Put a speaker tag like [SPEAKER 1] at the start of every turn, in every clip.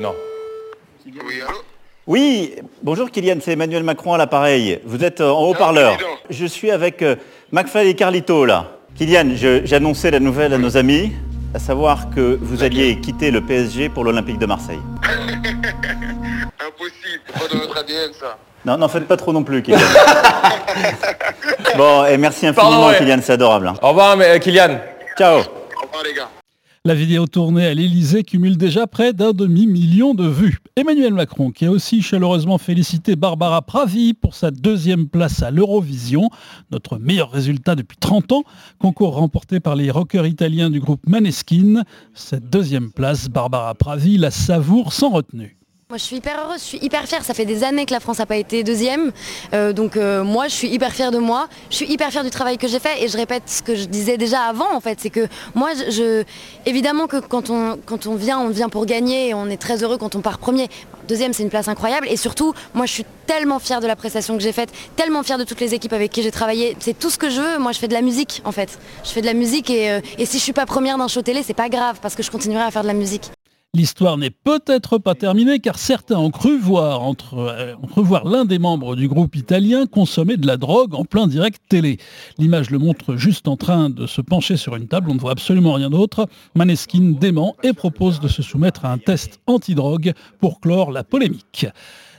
[SPEAKER 1] Non.
[SPEAKER 2] Oui, allô
[SPEAKER 3] Oui, bonjour Kylian, c'est Emmanuel Macron à l'appareil. Vous êtes euh, en haut-parleur. Je suis avec euh, McFly et Carlito là. Kylian, j'annonçais la nouvelle à nos amis, à savoir que vous alliez quitter le PSG pour l'Olympique de Marseille.
[SPEAKER 2] Impossible, c'est pas dans notre ADN ça.
[SPEAKER 3] Non, n'en faites pas trop non plus, Kylian. bon, et merci infiniment,
[SPEAKER 1] Pardon, ouais.
[SPEAKER 3] Kylian, c'est adorable. hein.
[SPEAKER 1] Au revoir, mais, euh, Kylian.
[SPEAKER 3] Ciao.
[SPEAKER 2] Au revoir les gars.
[SPEAKER 4] La vidéo tournée à l'Elysée cumule déjà près d'un demi-million de vues. Emmanuel Macron, qui a aussi chaleureusement félicité Barbara Pravi pour sa deuxième place à l'Eurovision, notre meilleur résultat depuis 30 ans, concours remporté par les rockers italiens du groupe Maneskin. Cette deuxième place, Barbara Pravi la savoure sans retenue.
[SPEAKER 5] Moi je suis hyper heureuse, je suis hyper fière. Ça fait des années que la France n'a pas été deuxième. Euh, donc euh, moi je suis hyper fière de moi. Je suis hyper fière du travail que j'ai fait et je répète ce que je disais déjà avant en fait. C'est que moi je, évidemment que quand on, quand on vient, on vient pour gagner et on est très heureux quand on part premier. Deuxième c'est une place incroyable et surtout moi je suis tellement fière de la prestation que j'ai faite, tellement fière de toutes les équipes avec qui j'ai travaillé. C'est tout ce que je veux. Moi je fais de la musique en fait. Je fais de la musique et, euh, et si je suis pas première d'un show télé c'est pas grave parce que je continuerai à faire de la musique.
[SPEAKER 4] L'histoire n'est peut-être pas terminée car certains ont cru voir, entre, euh, ont cru voir l'un des membres du groupe italien consommer de la drogue en plein direct télé. L'image le montre juste en train de se pencher sur une table, on ne voit absolument rien d'autre. Maneskin dément et propose de se soumettre à un test antidrogue pour clore la polémique.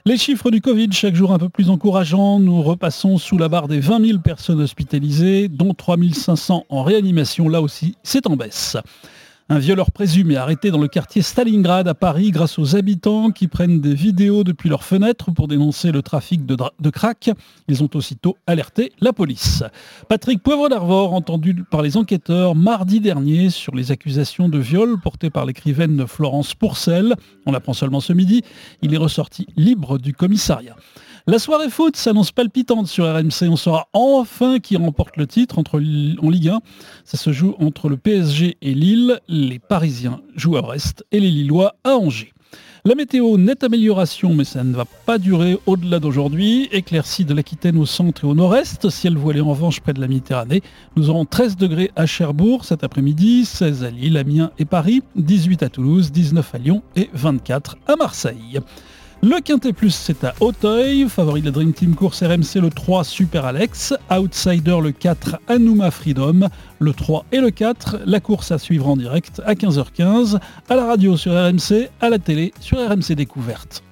[SPEAKER 4] Les chiffres du Covid, chaque jour un peu plus encourageants. Nous repassons sous la barre des 20 000 personnes hospitalisées, dont 3 500 en réanimation. Là aussi, c'est en baisse. Un violeur présumé arrêté dans le quartier Stalingrad à Paris grâce aux habitants qui prennent des vidéos depuis leurs fenêtres pour dénoncer le trafic de, de crack. Ils ont aussitôt alerté la police. Patrick Poivre d'Arvor, entendu par les enquêteurs mardi dernier sur les accusations de viol portées par l'écrivaine Florence Pourcel. On l'apprend seulement ce midi. Il est ressorti libre du commissariat. La soirée foot s'annonce palpitante sur RMC. On saura enfin qui remporte le titre en Ligue 1. Ça se joue entre le PSG et Lille. Les Parisiens jouent à Brest et les Lillois à Angers. La météo, nette amélioration, mais ça ne va pas durer au-delà d'aujourd'hui. Éclaircie de l'Aquitaine au centre et au nord-est. Ciel voilé en revanche près de la Méditerranée. Nous aurons 13 degrés à Cherbourg cet après-midi, 16 à Lille, Amiens et Paris, 18 à Toulouse, 19 à Lyon et 24 à Marseille. Le Quintet Plus, c'est à Auteuil. Favori de la Dream Team course RMC, le 3 Super Alex. Outsider, le 4 Anouma Freedom. Le 3 et le 4, la course à suivre en direct à 15h15, à la radio sur RMC, à la télé sur RMC Découverte.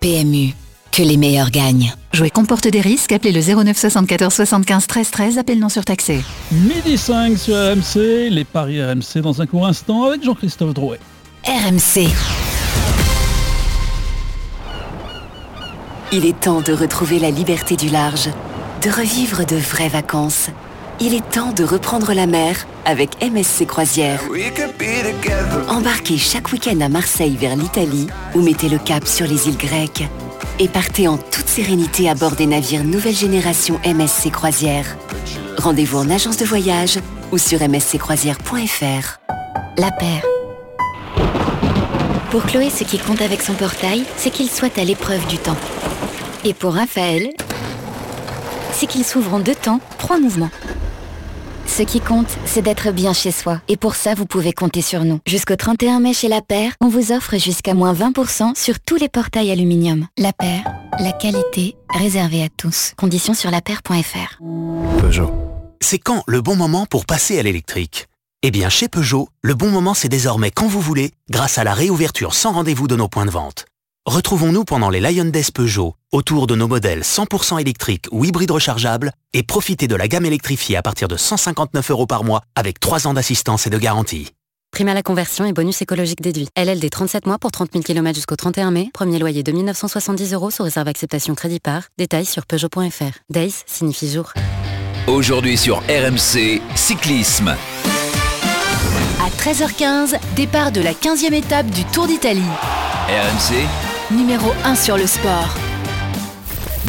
[SPEAKER 6] PMU, que les meilleurs gagnent.
[SPEAKER 7] Jouer comporte des risques, appelez le 09 74 75 13 13, appel non surtaxé.
[SPEAKER 4] Midi 5 sur RMC, les paris RMC dans un court instant avec Jean-Christophe Drouet.
[SPEAKER 6] RMC. Il est temps de retrouver la liberté du large, de revivre de vraies vacances. Il est temps de reprendre la mer avec MSC Croisière. Embarquez chaque week-end à Marseille vers l'Italie ou mettez le cap sur les îles grecques. Et partez en toute sérénité à bord des navires nouvelle génération MSC Croisière. Rendez-vous en agence de voyage ou sur msccroisière.fr. La paire.
[SPEAKER 8] Pour Chloé, ce qui compte avec son portail, c'est qu'il soit à l'épreuve du temps. Et pour Raphaël, c'est qu'il s'ouvre en deux temps, trois mouvements. Ce qui compte, c'est d'être bien chez soi. Et pour ça, vous pouvez compter sur nous. Jusqu'au 31 mai chez La Paire, on vous offre jusqu'à moins 20% sur tous les portails aluminium. La Paire, la qualité réservée à tous. Conditions sur lapaire.fr.
[SPEAKER 9] Peugeot. C'est quand le bon moment pour passer à l'électrique? Eh bien, chez Peugeot, le bon moment c'est désormais quand vous voulez, grâce à la réouverture sans rendez-vous de nos points de vente. Retrouvons-nous pendant les Lion Days Peugeot, autour de nos modèles 100% électriques ou hybrides rechargeables, et profitez de la gamme électrifiée à partir de 159 euros par mois, avec 3 ans d'assistance et de garantie.
[SPEAKER 10] Prime à la conversion et bonus écologique déduit. LLD 37 mois pour 30 000 km jusqu'au 31 mai. Premier loyer de 1970 euros sous réserve acceptation crédit par. Détails sur Peugeot.fr. Days signifie jour.
[SPEAKER 11] Aujourd'hui sur RMC, cyclisme.
[SPEAKER 12] À 13h15, départ de la 15e étape du Tour d'Italie.
[SPEAKER 11] RMC,
[SPEAKER 12] Numéro 1 sur le sport.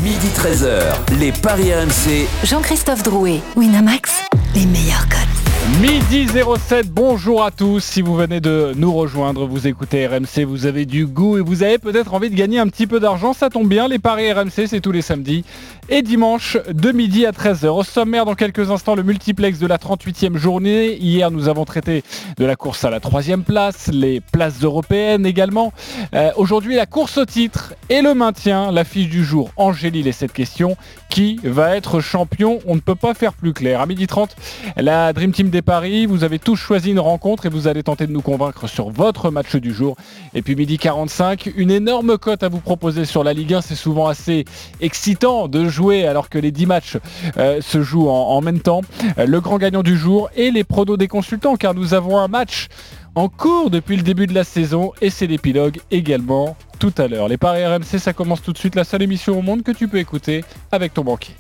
[SPEAKER 11] midi 13h, les paris RMC,
[SPEAKER 12] Jean-Christophe Drouet. Winamax, les meilleurs codes.
[SPEAKER 1] Midi 07, bonjour à tous. Si vous venez de nous rejoindre, vous écoutez RMC, vous avez du goût et vous avez peut-être envie de gagner un petit peu d'argent. Ça tombe bien, les paris RMC, c'est tous les samedis et dimanche de midi à 13h. Au sommaire, dans quelques instants, le multiplex de la 38e journée. Hier, nous avons traité de la course à la troisième place, les places européennes également. Euh, Aujourd'hui, la course au titre et le maintien. L'affiche du jour, Angélie et cette question. Qui va être champion? On ne peut pas faire plus clair. À midi 30, la Dream Team des Paris. Vous avez tous choisi une rencontre et vous allez tenter de nous convaincre sur votre match du jour. Et puis midi 45, une énorme cote à vous proposer sur la Ligue 1. C'est souvent assez excitant de jouer alors que les 10 matchs euh, se jouent en, même temps. Euh, le grand gagnant du jour et les prodos des consultants car nous avons un match en cours depuis le début de la saison et c'est l'épilogue également tout à l'heure. Les paris RMC, ça commence tout de suite, la seule émission au monde que tu peux écouter avec ton banquier.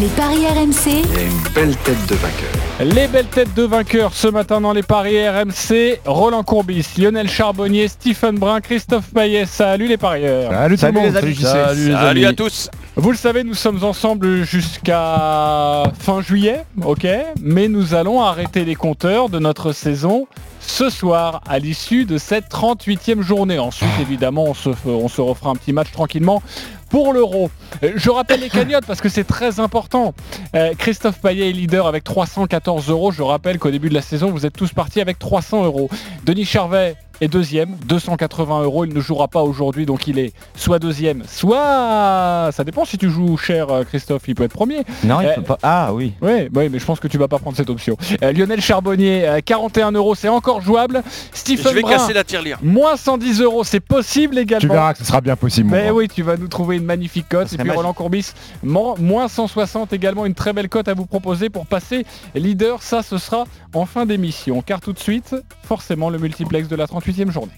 [SPEAKER 12] Les paris RMC,
[SPEAKER 13] Il y a une belle tête de vainqueur.
[SPEAKER 1] Les belles têtes de vainqueurs ce matin dans les paris RMC, Roland Courbis, Lionel Charbonnier, Stephen Brun, Christophe Payet. Salut les parieurs.
[SPEAKER 14] Salut tout le monde.
[SPEAKER 1] Salut.
[SPEAKER 14] Salut, les
[SPEAKER 2] Salut
[SPEAKER 14] amis.
[SPEAKER 2] à tous.
[SPEAKER 1] Vous le savez, nous sommes ensemble jusqu'à fin juillet, ok Mais nous allons arrêter les compteurs de notre saison ce soir, à l'issue de cette 38e journée. Ensuite, évidemment, on se, fe- on se refera un petit match tranquillement pour l'euro. Euh, Je rappelle les cagnottes parce que c'est très important. Euh, Christophe Payet est leader avec 314 euros. Je rappelle qu'au début de la saison, vous êtes tous partis avec 300 euros. Denis Charvet est deuxième, 280 euros. Il ne jouera pas aujourd'hui, donc il est soit deuxième, soit... Ça dépend si tu joues cher, euh, Christophe, il peut être premier.
[SPEAKER 14] Non, il
[SPEAKER 1] Euh,
[SPEAKER 14] peut pas. Ah oui.
[SPEAKER 1] Oui, oui, mais je pense que tu vas pas prendre cette option. Euh, Lionel Charbonnier, euh, 41 euros, c'est encore jouable. Stephen
[SPEAKER 2] Je vais
[SPEAKER 1] Brun,
[SPEAKER 2] casser la tirelire.
[SPEAKER 1] moins 110 euros, c'est possible également.
[SPEAKER 14] Tu verras que ce sera bien possible.
[SPEAKER 1] Mais
[SPEAKER 14] grand.
[SPEAKER 1] oui, tu vas nous trouver une magnifique cote. Et puis
[SPEAKER 14] magique.
[SPEAKER 1] Roland Courbis, mo- moins 160 également, une très belle cote à vous proposer pour passer leader. Ça, ce sera en fin d'émission. Car tout de suite, forcément, le multiplex de la 38e journée.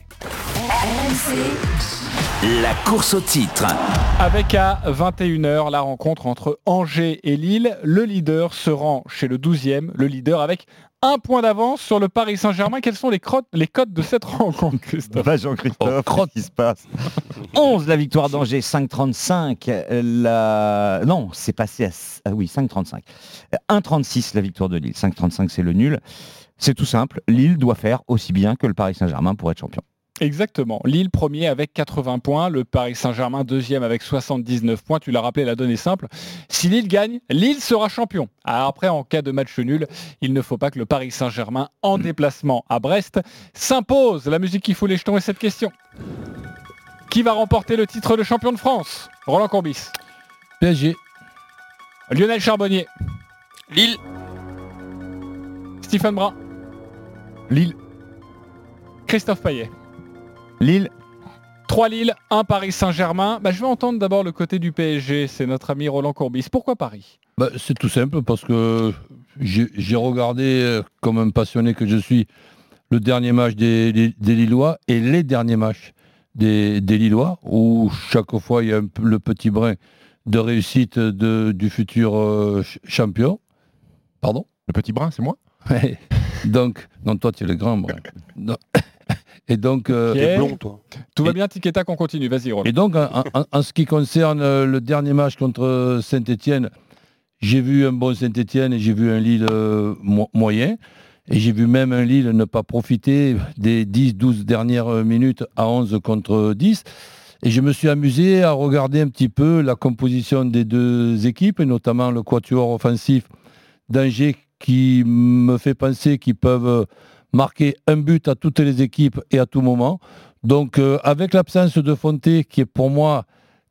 [SPEAKER 11] La course au titre.
[SPEAKER 1] Avec à 21h la rencontre entre Angers et Lille. Le leader se rend chez le 12e, le leader avec un point d'avance sur le Paris Saint-Germain. Quelles sont les, crottes- les cotes de cette rencontre, Christophe?
[SPEAKER 14] Va Jean-Christophe, qu'est-ce qui se passe? 11 la victoire d'Angers, 5,35. euh, La... Non, c'est passé à... ah oui, 5,35. Euh, 1,36 la victoire de Lille. 5,35 c'est le nul. C'est tout simple. Lille doit faire aussi bien que le Paris Saint-Germain pour être champion.
[SPEAKER 1] Exactement. Lille premier avec 80 points, le Paris Saint-Germain deuxième avec 79 points. Tu l'as rappelé, la donne est simple. Si Lille gagne, Lille sera champion. Alors après, en cas de match nul, il ne faut pas que le Paris Saint-Germain, en déplacement à Brest, s'impose. La musique qui fout les jetons est cette question. Qui va remporter le titre de champion de France? Roland Courbis.
[SPEAKER 4] PSG.
[SPEAKER 1] Lionel Charbonnier.
[SPEAKER 2] Lille.
[SPEAKER 1] Stephen Brun.
[SPEAKER 14] Lille.
[SPEAKER 1] Christophe Payet.
[SPEAKER 14] Lille.
[SPEAKER 1] 3 Lille, 1 Paris Saint-Germain. Bah, je vais entendre d'abord le côté du PSG. C'est notre ami Roland Courbis. Pourquoi Paris?
[SPEAKER 15] Bah, c'est tout simple parce que j'ai regardé, euh, comme un passionné que je suis, le dernier match des, des- des Lillois et les derniers matchs des, des Lillois, où chaque fois il y a un le petit brin de réussite de- du futur euh, ch- champion. Pardon?
[SPEAKER 14] Le petit brin, c'est moi?
[SPEAKER 15] Ouais. Donc, non, toi tu es le grand brin. Non. Et donc, euh,
[SPEAKER 2] blond, toi.
[SPEAKER 1] Tout va bien, tic et tac, on continue. Vas-y, Roland.
[SPEAKER 15] et donc, en, en- en ce qui concerne euh, le dernier match contre Saint-Etienne, j'ai vu un bon Saint-Etienne et j'ai vu un Lille euh, mo- moyen. Et j'ai vu même un Lille ne pas profiter des 10-12 dernières minutes à 11 contre 10. Et je me suis amusé à regarder un petit peu la composition des deux équipes, et notamment le quatuor offensif d'Angers qui me fait penser qu'ils peuvent marquer un but à toutes les équipes et à tout moment. Donc euh, avec l'absence de Fonté qui est pour moi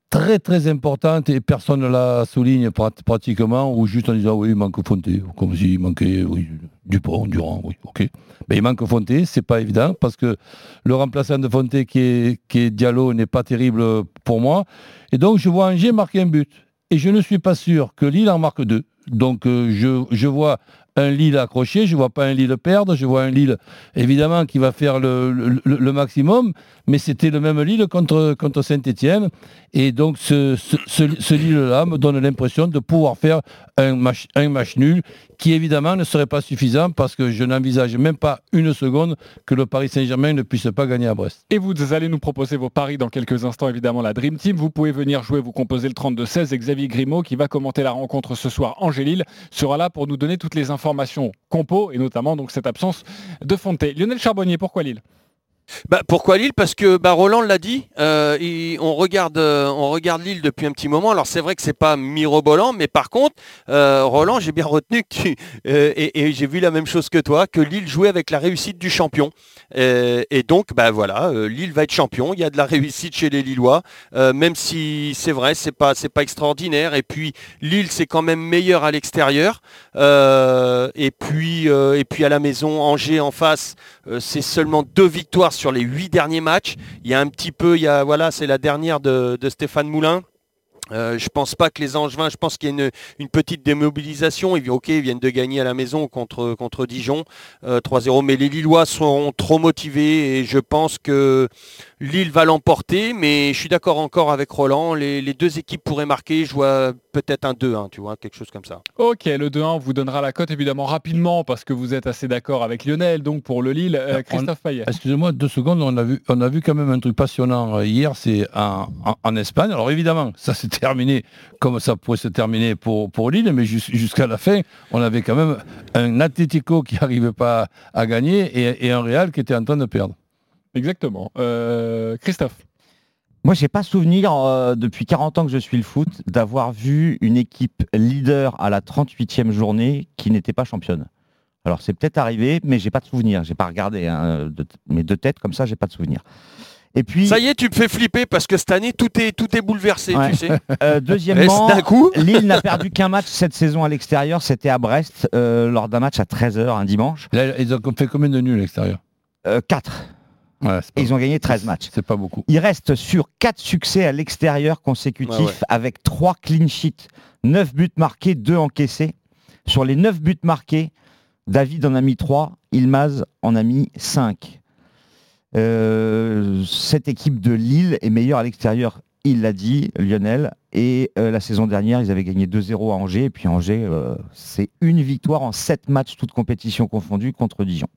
[SPEAKER 15] très très importante et personne ne la souligne prat- pratiquement ou juste en disant oui il manque Fonté comme s'il manquait oui, Dupont, Durand, oui ok. Mais il manque Fonté, c'est pas évident parce que le remplaçant de Fonté qui est, qui est Diallo n'est pas terrible pour moi. Et donc je vois Angers marquer un but. Et je ne suis pas sûr que Lille en marque deux. Donc euh, je, vois un Lille accroché, je vois pas un Lille perdre, je vois un Lille évidemment qui va faire le, maximum, mais c'était le même Lille contre, Saint-Etienne. Et donc ce, Lille-là me donne l'impression de pouvoir faire un match nul qui évidemment ne serait pas suffisant parce que je n'envisage même pas une seconde que le Paris Saint-Germain ne puisse pas gagner à Brest.
[SPEAKER 1] Et vous allez nous proposer vos paris dans quelques instants, évidemment, la Dream Team. Vous pouvez venir jouer, vous composez le 32-16 et Xavier Grimaud, qui va commenter la rencontre ce soir, Angélil, sera là pour nous donner toutes les informations compo et notamment donc cette absence de Fonté. Lionel Charbonnier, pourquoi Lille?
[SPEAKER 16] Bah, pourquoi Lille? Parce que bah, Roland l'a dit, euh, on, regarde, euh, on regarde Lille depuis un petit moment. Alors c'est vrai que c'est pas mirobolant, mais par contre, euh, Roland, j'ai bien retenu que tu, et, j'ai vu la même chose que toi, que Lille jouait avec la réussite du champion. et donc, bah voilà, Lille va être champion. Il y a de la réussite chez les Lillois, même si c'est vrai, c'est pas, c'est pas extraordinaire. Et puis Lille, c'est quand même meilleur à l'extérieur. et puis, et puis à la maison, Angers en face, c'est seulement deux victoires sur les huit derniers matchs. Il y a un petit peu, il y a, voilà, c'est la dernière de, Stéphane Moulin. Euh, je pense pas que les Angevins, je pense qu'il y a une, petite démobilisation. Ils, ok, ils viennent de gagner à la maison contre, contre Dijon 3-0, euh, mais les Lillois seront trop motivés et je pense que Lille va l'emporter, mais je suis d'accord encore avec Roland. Les, deux équipes pourraient marquer. Je vois peut-être un 2-1, tu vois, quelque chose comme ça.
[SPEAKER 1] Ok, le 2-1, on vous donnera la cote évidemment rapidement parce que vous êtes assez d'accord avec Lionel. Donc pour le Lille, euh, Christophe Payet.
[SPEAKER 15] Excusez-moi, deux secondes, on a, vu, on a vu quand même un truc passionnant hier, c'est en, Espagne. Alors évidemment, ça s'est terminé comme ça pourrait se terminer pour, pour Lille, mais jusqu'à la fin, on avait quand même un Atlético qui n'arrivait pas à gagner et, et un Real qui était en train de perdre.
[SPEAKER 1] Exactement. Euh, Christophe
[SPEAKER 14] moi, j'ai pas souvenir, euh, depuis 40 ans que je suis le foot, d'avoir vu une équipe leader à la 38e journée qui n'était pas championne. Alors, c'est peut-être arrivé, mais j'ai pas de souvenir. J'ai pas regardé. Hein, de, mais de tête, comme ça, j'ai pas de souvenir.
[SPEAKER 16] Et puis, ça y est, tu me fais flipper parce que cette année tout est tout est bouleversé, tu sais.
[SPEAKER 14] Euh, deuxièmement, coup Lille n'a perdu qu'un match cette saison à l'extérieur, c'était à Brest lors d'un match à 13h un dimanche.
[SPEAKER 15] ils ont fait combien de nuls à l'extérieur?
[SPEAKER 14] 4 ils ont gagné 13 matchs.
[SPEAKER 15] C'est pas beaucoup.
[SPEAKER 14] Ils restent sur 4 succès à l'extérieur consécutifs avec 3 clean sheets, 9 buts marqués, 2 encaissés. Sur les 9 buts marqués, David en a mis 3, Ilmaz en a mis 5. Euh, cette équipe de Lille est meilleure à l'extérieur, il l'a dit, Lionel. Et euh, la saison dernière, ils avaient gagné 2-0 à Angers. Et puis Angers, euh, c'est une victoire en 7 matchs, toutes compétitions confondues, contre Dijon.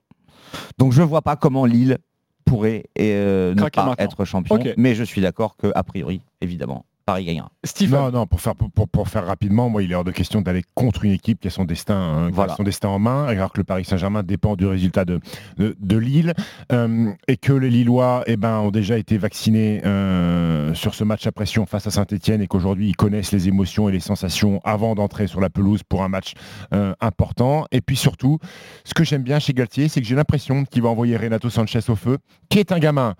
[SPEAKER 14] Donc je ne vois pas comment Lille pourrait ne pas être champion. Mais je suis d'accord qu'a priori, évidemment, Paris gagnera.
[SPEAKER 17] Non, non, pour faire, pour, faire rapidement, moi, il est hors de question d'aller contre une équipe qui a son destin, hein, son destin en main, alors que le Paris Saint-Germain dépend du résultat de, de, Lille, euh, et que les Lillois eh ben, ont déjà été vaccinés euh, sur ce match à pression face à Saint-Etienne, et qu'aujourd'hui, ils connaissent les émotions et les sensations avant d'entrer sur la pelouse pour un match euh, important. Et puis surtout, ce que j'aime bien chez Galtier, c'est que j'ai l'impression qu'il va envoyer Renato Sanchez au feu, qui est un gamin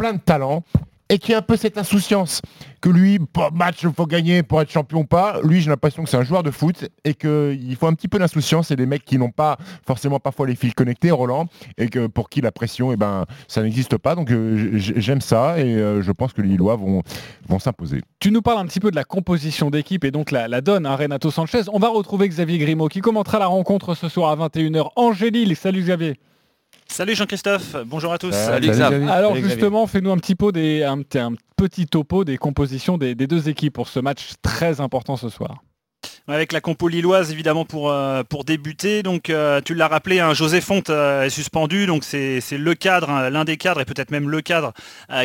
[SPEAKER 17] plein de talent, et qui a un peu cette insouciance que lui, match, il faut gagner pour être champion ou pas. Lui, j'ai l'impression que c'est un joueur de foot et qu'il faut un petit peu d'insouciance et des mecs qui n'ont pas forcément parfois les fils connectés, Roland, et que pour qui la pression, eh ben, ça n'existe pas. Donc euh, j'aime ça et euh, je pense que les Lillois vont, vont s'imposer.
[SPEAKER 1] Tu nous parles un petit peu de la composition d'équipe et donc la, donne à Renato Sanchez. On va retrouver Xavier Grimaud qui commentera la rencontre ce soir à 21h. Angélil, salut Xavier.
[SPEAKER 18] Salut Jean-Christophe, bonjour à tous.
[SPEAKER 1] Salut, Alors justement, fais-nous un petit, pot des, un, petit topo des compositions des deux équipes pour ce match très important ce soir.
[SPEAKER 18] Avec la compo lilloise évidemment pour, euh, pour débuter. Donc euh, tu l'as rappelé, hein, José Fonte euh, est suspendu. Donc c'est le cadre, hein, l'un des cadres et peut-être même le cadre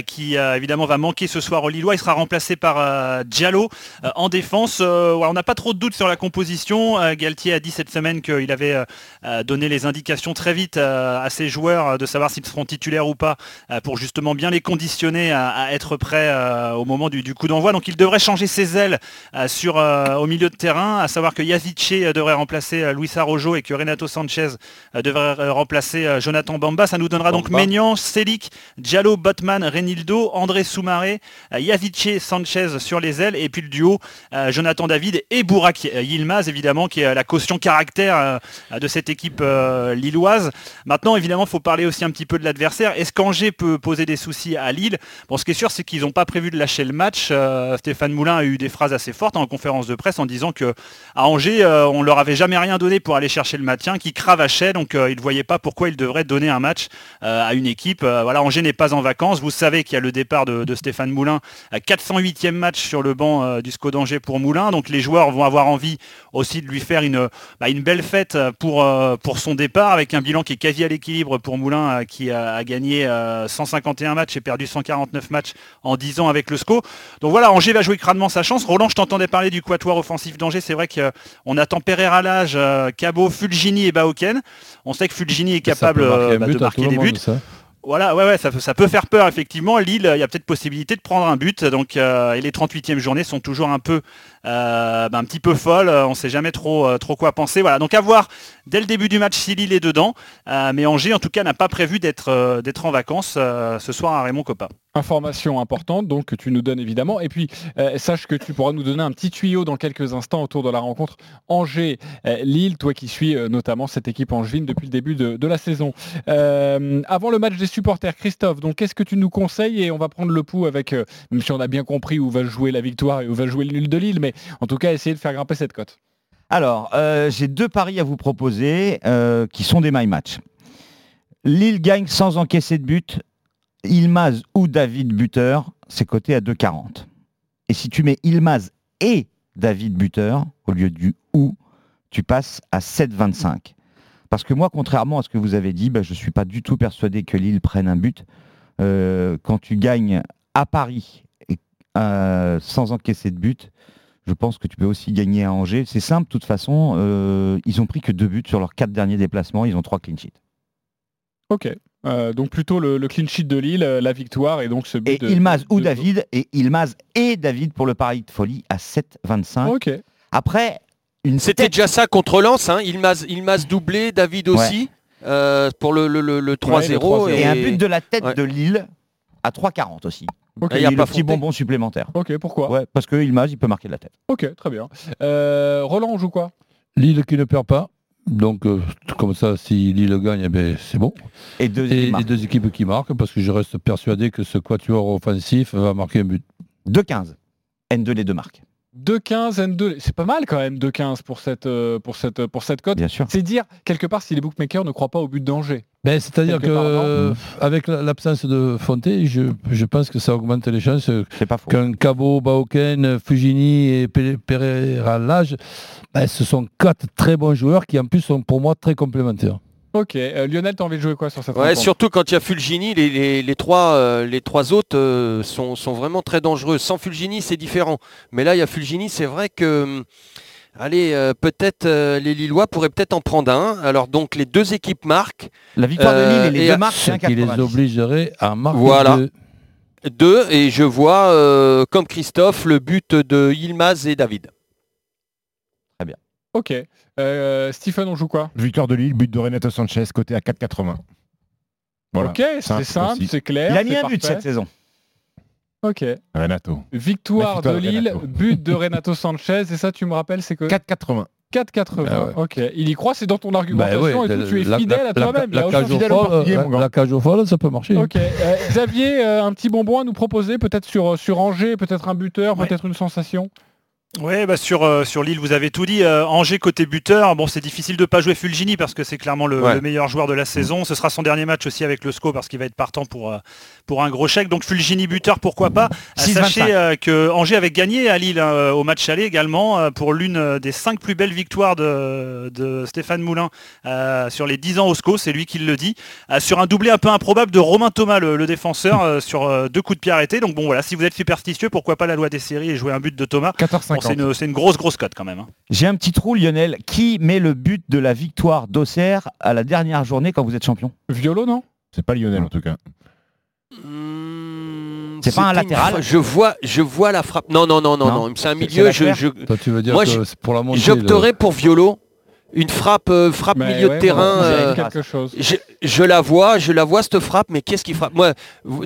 [SPEAKER 18] qui évidemment va manquer ce soir au Lillois. Il sera remplacé par Diallo en défense. on n'a pas trop de doutes sur la composition. Galtier a dit cette semaine qu'il avait donné les indications très vite à ses joueurs de savoir s'ils seront titulaires ou pas pour justement bien les conditionner à, être prêts au moment du, coup d'envoi. Donc il devrait changer ses ailes sur, au milieu de terrain à savoir que Yavice euh, devrait remplacer euh, Luis Arrojo et que Renato Sanchez euh, devrait remplacer Jonathan Bamba. Ça nous donnera donc Maignan, Selic, Diallo, Botman, Renildo, André Soumaré, Yavice, Sanchez sur les ailes et puis le duo Jonathan David et Bourak Yilmaz évidemment qui est la caution caractère de cette équipe lilloise. Maintenant évidemment il faut parler aussi un petit peu de l'adversaire. Est-ce qu'Angers peut poser des soucis à Lille? Bon ce qui est sûr c'est qu'ils n'ont pas prévu de lâcher le match. Stéphane Moulin a eu des phrases assez fortes en conférence de presse en disant que à Angers, on leur avait jamais rien donné pour aller chercher le maintien, qui cravachait, donc ils ne voyaient pas pourquoi ils devraient donner un match à une équipe. voilà, Angers n'est pas en vacances. Vous savez qu'il y a le départ de, Stéphane Moulin, à 408e match sur le banc du SCO d'Angers pour Moulin, donc les joueurs vont avoir envie aussi de lui faire une, bah, belle fête pour, son départ, avec un bilan qui est quasi à l'équilibre pour Moulin, qui a, gagné 151 matchs et perdu 149 matchs en 10 ans avec le SCO. Donc voilà, Angers va jouer crânement sa chance. Roland, je t'entendais parler du quatuor offensif d'Angers. C'est vrai qu'on attend Pereira l'âge, euh, Cabot, Fulgini et Baoken. On sait que Fulgini est capable euh, bah, de marquer des buts. Voilà, ouais, ouais, ça, ça, peut faire peur effectivement. Lille, il y a peut-être possibilité de prendre un but. Donc, euh, et les 38e journées sont toujours un peu, bah, un petit peu folles. On ne sait jamais trop, trop quoi penser. Voilà, donc à voir dès le début du match si Lille est dedans. mais Angers, en tout cas, n'a pas prévu d'être, d'être en vacances ce soir à Raymond Coppa.
[SPEAKER 1] Information importante donc que tu nous donnes évidemment. Et puis euh, sache que tu pourras nous donner un petit tuyau dans quelques instants autour de la rencontre Angers-Lille, toi qui suis euh, notamment cette équipe angevine depuis le début de, la saison. Euh, avant le match des supporters, Christophe, donc qu'est-ce que tu nous conseilles? Et on va prendre le pouls avec, même si on a bien compris où va jouer la victoire et où va jouer le nul de Lille, mais en tout cas essayer de faire grimper cette cote.
[SPEAKER 14] Alors, j'ai deux paris à vous proposer qui sont des my match. Lille gagne sans encaisser de but Ilmaz ou David buteur, c'est coté à 2,40. Et si tu mets Ilmaz et David buteur, au lieu du ou, tu passes à 7,25. Parce que moi, contrairement à ce que vous avez dit, bah, je ne suis pas du tout persuadé que Lille prenne un but. Euh, quand tu gagnes à Paris euh, sans encaisser de but, je pense que tu peux aussi gagner à Angers. C'est simple, de toute façon, euh, ils ont pris que deux buts sur leurs quatre derniers déplacements, ils ont trois clean sheets.
[SPEAKER 1] Ok, euh, donc plutôt le, clean sheet de Lille, euh, la victoire et donc ce but
[SPEAKER 14] et Ilmaz ou David et Ilmaz et David pour le pari de folie à 7,25.
[SPEAKER 1] Ok.
[SPEAKER 14] Après,
[SPEAKER 16] c'était déjà ça contre Lens, hein. Ilmaz, Ilmaz doublé, David aussi euh, pour le, le, 3-0
[SPEAKER 14] et... un but de la tête de Lille à 3,40 aussi. Il y a pas petit bonbon supplémentaire.
[SPEAKER 1] Ok, pourquoi?
[SPEAKER 14] Ouais, parce que Ilmaz, il peut marquer de la tête.
[SPEAKER 1] Ok, très bien. Roland, on joue quoi?
[SPEAKER 15] Lille qui ne perd pas. Donc, euh, comme ça, si Lille gagne, eh ben, c'est bon.
[SPEAKER 14] Et deux,
[SPEAKER 15] deux équipes qui marquent, parce que je reste persuadé que ce quatuor offensif va marquer un but.
[SPEAKER 14] 2-15. N2 les deux marques.
[SPEAKER 1] 2-15, N2, c'est pas mal quand même 2-15 pour cette, euh, pour cette, pour cette cote.
[SPEAKER 14] Bien sûr.
[SPEAKER 1] C'est dire quelque part si les bookmakers ne croient pas au but d'Angers.
[SPEAKER 15] Ben, C'est-à-dire que avec l'absence de Fonté, je, je, pense que ça augmente les chances qu'un Cabo, Baoken, Fujini et Pereira Lage, ben, ce sont quatre très bons joueurs qui en plus sont pour moi très complémentaires.
[SPEAKER 1] Ok, euh, Lionel, tu as envie de jouer quoi sur cette
[SPEAKER 16] Ouais, surtout quand il y a Fulgini, les, les, trois, euh, les trois autres euh, sont, sont, vraiment très dangereux. Sans Fulgini, c'est différent. Mais là, il y a Fulgini, c'est vrai que... Allez, peut-être les Lillois pourraient peut-être en prendre un. Alors donc les deux équipes marquent.
[SPEAKER 14] La victoire de Lille et les deux marques,
[SPEAKER 15] qui les obligerait à marquer
[SPEAKER 16] voilà. deux. et je vois, comme Christophe, le but de Ilmaz et David.
[SPEAKER 14] Très bien.
[SPEAKER 1] Ok. Euh, Stephen, on joue quoi?
[SPEAKER 17] Victoire de Lille, but de Renato Sanchez, côté à 4,80.
[SPEAKER 1] Ok, c'est simple, c'est clair.
[SPEAKER 14] Il a mis un but cette saison.
[SPEAKER 1] Ok.
[SPEAKER 17] Renato.
[SPEAKER 1] Victoire, de Lille, but de Renato Sanchez, et ça, tu me rappelles, c'est que
[SPEAKER 17] 4,80.
[SPEAKER 1] 4,80. Ok. Il y croit, c'est dans ton argumentation bah et tout. Tu es fidèle à toi-même.
[SPEAKER 15] La, la, cage au folle, ça peut marcher.
[SPEAKER 1] Ok. Euh, Xavier, euh, un petit bonbon à nous proposer, peut-être sur, sur Angers, peut-être un buteur, peut-être une sensation?
[SPEAKER 18] Oui, bah sur, euh, sur Lille, vous avez tout dit. Euh, Angers côté buteur, bon, c'est difficile de ne pas jouer Fulgini parce que c'est clairement le, meilleur joueur de la saison. Ce sera son dernier match aussi avec le SCO parce qu'il va être partant pour, euh, pour un gros chèque. Donc Fulgini buteur, pourquoi pas? Sachez que Angers avait gagné à Lille au match aller également pour l'une des cinq plus belles victoires de, de Stéphane Moulin sur les 10 ans au SCO, c'est lui qui le dit. sur un doublé un peu improbable de Romain Thomas, le, défenseur, sur deux coups de pied arrêtés. Donc bon voilà, si vous êtes superstitieux, pourquoi pas la loi des séries et jouer un but de Thomas? C'est une, grosse, grosse cote quand même. Hein.
[SPEAKER 14] J'ai un petit trou, Lionel. Qui met le but de la victoire d'Auxerre à la dernière journée quand vous êtes champion?
[SPEAKER 1] Violo, non?
[SPEAKER 17] C'est pas Lionel en tout cas.
[SPEAKER 16] Hmm,
[SPEAKER 14] c'est pas un latéral.
[SPEAKER 16] Je vois, je vois la frappe. Non, non, non, non, non. C'est un milieu. Je,
[SPEAKER 15] tu veux dire Moi, que pour la
[SPEAKER 16] J'opterais pour Violo une frappe, euh, frappe milieu de terrain.
[SPEAKER 1] Euh, quelque chose.
[SPEAKER 16] Je, la vois, je la vois cette frappe, mais qu'est-ce qui frappe? Moi,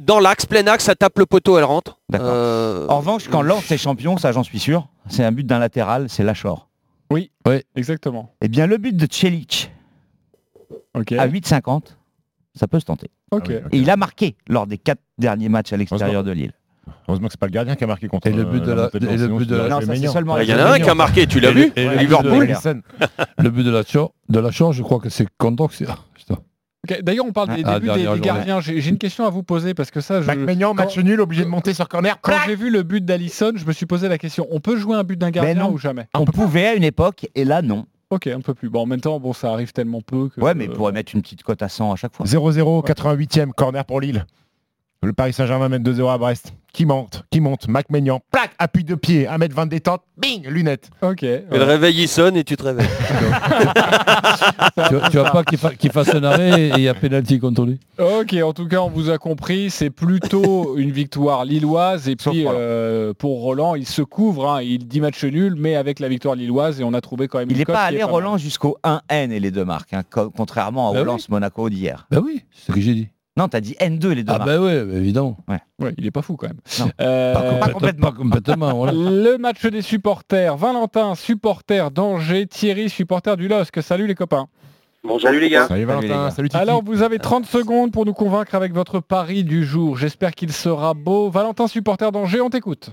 [SPEAKER 16] dans l'axe, plein axe, ça tape le poteau, elle rentre.
[SPEAKER 14] Euh, en revanche, quand Lens est champion, ça j'en suis sûr, c'est un but d'un latéral, c'est Lachor.
[SPEAKER 1] Oui, oui, exactement.
[SPEAKER 14] Eh bien, le but de Celic à 8,50, ça peut se tenter. Et il a marqué lors des quatre derniers matchs à l'extérieur de Lille.
[SPEAKER 17] Heureusement que c'est pas le gardien qui a marqué contre
[SPEAKER 15] Et le but de la- et le but de la-
[SPEAKER 17] c'est
[SPEAKER 15] seulement
[SPEAKER 16] Il y en a un qui a marqué, tu l'as vu
[SPEAKER 15] le- et le but de
[SPEAKER 16] Liverpool.
[SPEAKER 15] la- Le but de la chance, de la chance, je crois que c'est Condox. c'est- Putain.
[SPEAKER 1] Ok, D'ailleurs, on parle des,
[SPEAKER 15] Ah,
[SPEAKER 1] des buts des, gardiens. J'ai une question à vous poser parce que ça, je,
[SPEAKER 17] Maignan, match
[SPEAKER 1] quand-
[SPEAKER 17] nul, obligé de monter sur corner.
[SPEAKER 1] quand j'ai vu le but d'Alisson, je me suis posé la question on peut jouer un but d'un gardien
[SPEAKER 14] non.
[SPEAKER 1] ou jamais?
[SPEAKER 14] On pouvait à une époque, et là, non.
[SPEAKER 1] Ok, un peu plus. Bon, en même temps, bon, ça arrive tellement peu que.
[SPEAKER 14] Ouais, mais
[SPEAKER 1] euh,
[SPEAKER 14] pourrait mettre une petite cote à 100 à chaque fois.
[SPEAKER 17] 0-0, 88e, corner pour Lille. Le Paris Saint-Germain mène 2-0 à Brest. Qui monte Qui monte Mac Maignan. Plac Appui de pied, 1m20 de détente. Bing Lunettes.
[SPEAKER 1] Ok.
[SPEAKER 16] Et le réveil il sonne et tu te réveilles.
[SPEAKER 15] tu, tu vois pas qu'il fa- qu'il fasse un arrêt et il y a pénalty contre lui.
[SPEAKER 1] Ok, en tout cas, on vous a compris, c'est plutôt une victoire lilloise. Et puis, euh, pour Roland, il se couvre, hein, il dit match nul, mais avec la victoire lilloise, et on a trouvé quand même
[SPEAKER 14] Il
[SPEAKER 1] une
[SPEAKER 14] n'est pas allé. Roland, jusqu'au 1N et les deux marques, hein, co- contrairement à
[SPEAKER 15] Bah oui.
[SPEAKER 14] Lens-Monaco d'hier.
[SPEAKER 15] Ben oui, c'est ce que j'ai dit.
[SPEAKER 14] Non, t'as dit N2 les deux
[SPEAKER 15] Ah
[SPEAKER 14] marques.
[SPEAKER 15] ben oui, évidemment.
[SPEAKER 1] Ouais, il est pas fou quand même.
[SPEAKER 14] Non.
[SPEAKER 1] Euh,
[SPEAKER 15] Pas, complètement. Pas complètement, voilà.
[SPEAKER 1] Le match des supporters. Valentin, supporter d'Angers. Thierry, supporter du LOSC. Salut les copains.
[SPEAKER 2] Salut les gars.
[SPEAKER 17] Salut Valentin, salut Titi.
[SPEAKER 1] Alors, vous avez 30 secondes pour nous convaincre avec votre pari du jour. J'espère qu'il sera beau. Valentin, supporter d'Angers, on t'écoute.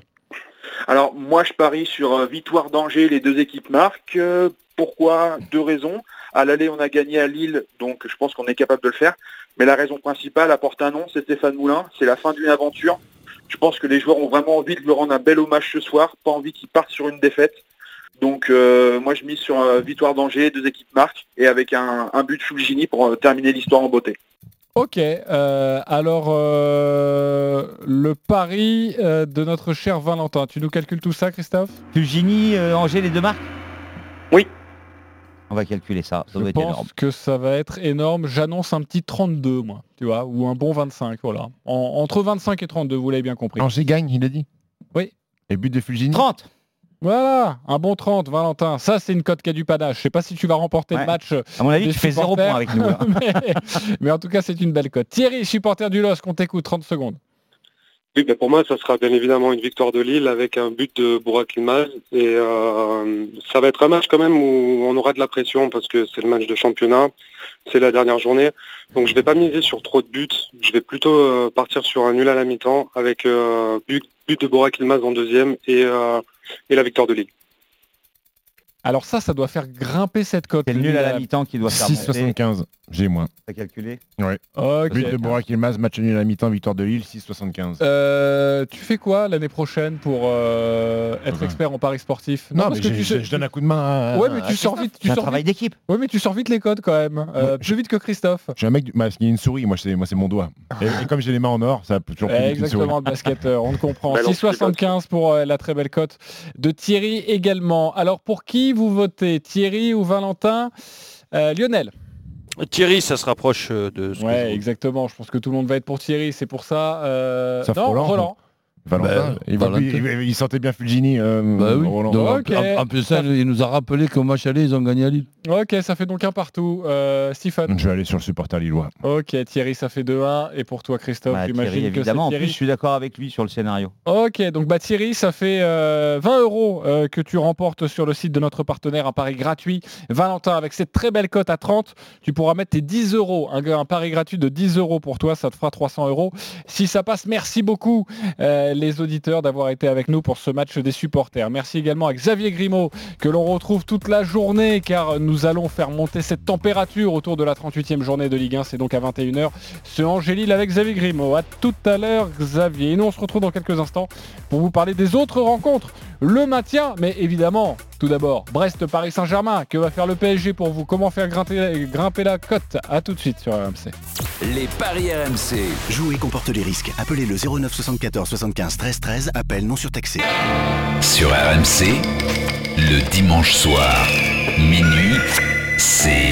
[SPEAKER 19] Alors moi je parie sur euh, victoire d'Angers, les deux équipes marquent. Euh, pourquoi? Deux raisons. À l'aller on a gagné à Lille, donc je pense qu'on est capable de le faire. Mais la raison principale apporte un nom, c'est Stéphane Moulin. C'est la fin d'une aventure. Je pense que les joueurs ont vraiment envie de lui rendre un bel hommage ce soir, pas envie qu'ils partent sur une défaite. Donc euh, moi je mise sur euh, victoire d'Angers, deux équipes marquent, et avec un, un but Fulgini pour euh, terminer l'histoire en beauté.
[SPEAKER 1] Ok, euh, alors euh, le pari euh, de notre cher Valentin. Tu nous calcules tout ça, Christophe?
[SPEAKER 14] Fulgini, euh, Angers, les deux marques?
[SPEAKER 19] Oui.
[SPEAKER 14] On va calculer ça, ça
[SPEAKER 1] Je pense
[SPEAKER 14] énorme.
[SPEAKER 1] que ça va être énorme. J'annonce un petit 32, moi, tu vois, ou un bon 25, voilà. En- entre 25 et 32, vous l'avez bien compris.
[SPEAKER 17] Angers gagne, il a dit.
[SPEAKER 1] Oui.
[SPEAKER 17] Et but de Fulgini
[SPEAKER 14] 30
[SPEAKER 1] Voilà, un bon 30, Valentin. Ça, c'est une cote qui a du panache. Je sais pas si tu vas remporter
[SPEAKER 14] Ouais.
[SPEAKER 1] le match.
[SPEAKER 14] À mon avis, tu fais zéro
[SPEAKER 1] supporters,
[SPEAKER 14] point avec nous, là.
[SPEAKER 1] mais, mais en tout cas, c'est une belle cote. Thierry, supporter du LOSC, on t'écoute, 30 secondes.
[SPEAKER 20] Oui, ben pour moi, ça sera bien évidemment une victoire de Lille avec un but de Bourak Ilmaz. Et euh, ça va être un match quand même où on aura de la pression parce que c'est le match de championnat, c'est la dernière journée. Donc je vais pas miser sur trop de buts. Je vais plutôt euh, partir sur un nul à la mi-temps avec euh, but, de Bourak Ilmaz en deuxième et, euh, et la victoire de Lille.
[SPEAKER 1] Alors ça, ça doit faire grimper cette cote.
[SPEAKER 14] C'est le nul à la mi-temps qui doit faire monter.
[SPEAKER 17] 6,75. J'ai moins.
[SPEAKER 14] T'as calculé
[SPEAKER 17] Ouais.
[SPEAKER 1] Ok.
[SPEAKER 17] But de Borak Ilmaz, match nul à la mi-temps, victoire de Lille, 6,75.
[SPEAKER 1] Euh, tu fais quoi l'année prochaine pour euh, être
[SPEAKER 17] Ouais.
[SPEAKER 1] expert en paris sportif?
[SPEAKER 17] Non,
[SPEAKER 1] parce
[SPEAKER 17] mais
[SPEAKER 1] que
[SPEAKER 17] j'ai-
[SPEAKER 1] tu sais-
[SPEAKER 17] je, je donne un coup de main à.
[SPEAKER 1] Ouais, mais
[SPEAKER 17] à
[SPEAKER 1] tu sors vite. Tu
[SPEAKER 14] C'est un travail d'équipe.
[SPEAKER 1] Ouais, mais tu sors vite les codes quand même. Euh,
[SPEAKER 17] Ouais,
[SPEAKER 1] plus vite que Christophe.
[SPEAKER 17] Je suis un mec, du- bah, il y a une souris, moi c'est moi c'est mon doigt. Et, et comme j'ai les mains en or, ça peut toujours plus
[SPEAKER 1] exactement, le basketteur, on le comprend.
[SPEAKER 19] Belle
[SPEAKER 1] 6,75 pour euh, la très belle cote de Thierry également. Alors pour qui vous votez Thierry ou Valentin Euh, Lionel
[SPEAKER 16] Thierry, ça se rapproche euh, de ce que
[SPEAKER 1] Ouais,
[SPEAKER 16] je-
[SPEAKER 1] exactement. Je pense que tout le monde va être pour Thierry. C'est pour ça. euh, non,
[SPEAKER 17] Roland.
[SPEAKER 1] Roland.
[SPEAKER 17] Valentin,
[SPEAKER 15] Ben,
[SPEAKER 17] il, va-
[SPEAKER 15] Valentin.
[SPEAKER 17] il- il- il sentait bien Fulgini, euh,
[SPEAKER 15] Bah oui.
[SPEAKER 17] Roland.
[SPEAKER 15] Donc,
[SPEAKER 1] Ok.
[SPEAKER 15] en, en plus, ça, il nous a rappelé qu'au match aller, ils ont gagné à Lille.
[SPEAKER 1] Ok, ça fait donc un partout. Euh, Stephen.
[SPEAKER 17] Je vais aller sur le supporter lillois.
[SPEAKER 1] Ok, Thierry, ça fait 2-1. Et pour toi, Christophe,
[SPEAKER 14] Bah,
[SPEAKER 1] j'imagine que c'est
[SPEAKER 14] évidemment. En
[SPEAKER 1] Thierry.
[SPEAKER 14] plus, je suis d'accord avec lui sur le scénario.
[SPEAKER 1] Ok, donc bah Thierry, ça fait euh, 20 euros euh, que tu remportes sur le site de notre partenaire, un pari gratuit. Valentin, avec cette très belle cote à 30, tu pourras mettre tes 10 euros, un, un pari gratuit de 10 euros pour toi, ça te fera 300 euros. Si ça passe, merci beaucoup euh, les auditeurs d'avoir été avec nous pour ce match des supporters. Merci également à Xavier Grimaud, que l'on retrouve toute la journée, car nous allons faire monter cette température autour de la 38e journée de Ligue 1, c'est donc à 21h. Ce Angélil avec Xavier Grimaud. À tout à l'heure, Xavier. Et nous, on se retrouve dans quelques instants pour vous parler des autres rencontres. Le maintien, mais évidemment, tout d'abord, Brest-Paris Saint-Germain. Que va faire le PSG pour vous? Comment faire grimper, grimper la cote? À tout de suite sur RMC.
[SPEAKER 11] Les paris RMC.
[SPEAKER 21] Jouer comporte les risques. Appelez le 09 74 75 13 13. Appel non surtaxé.
[SPEAKER 11] Sur RMC, le dimanche soir, minuit, c'est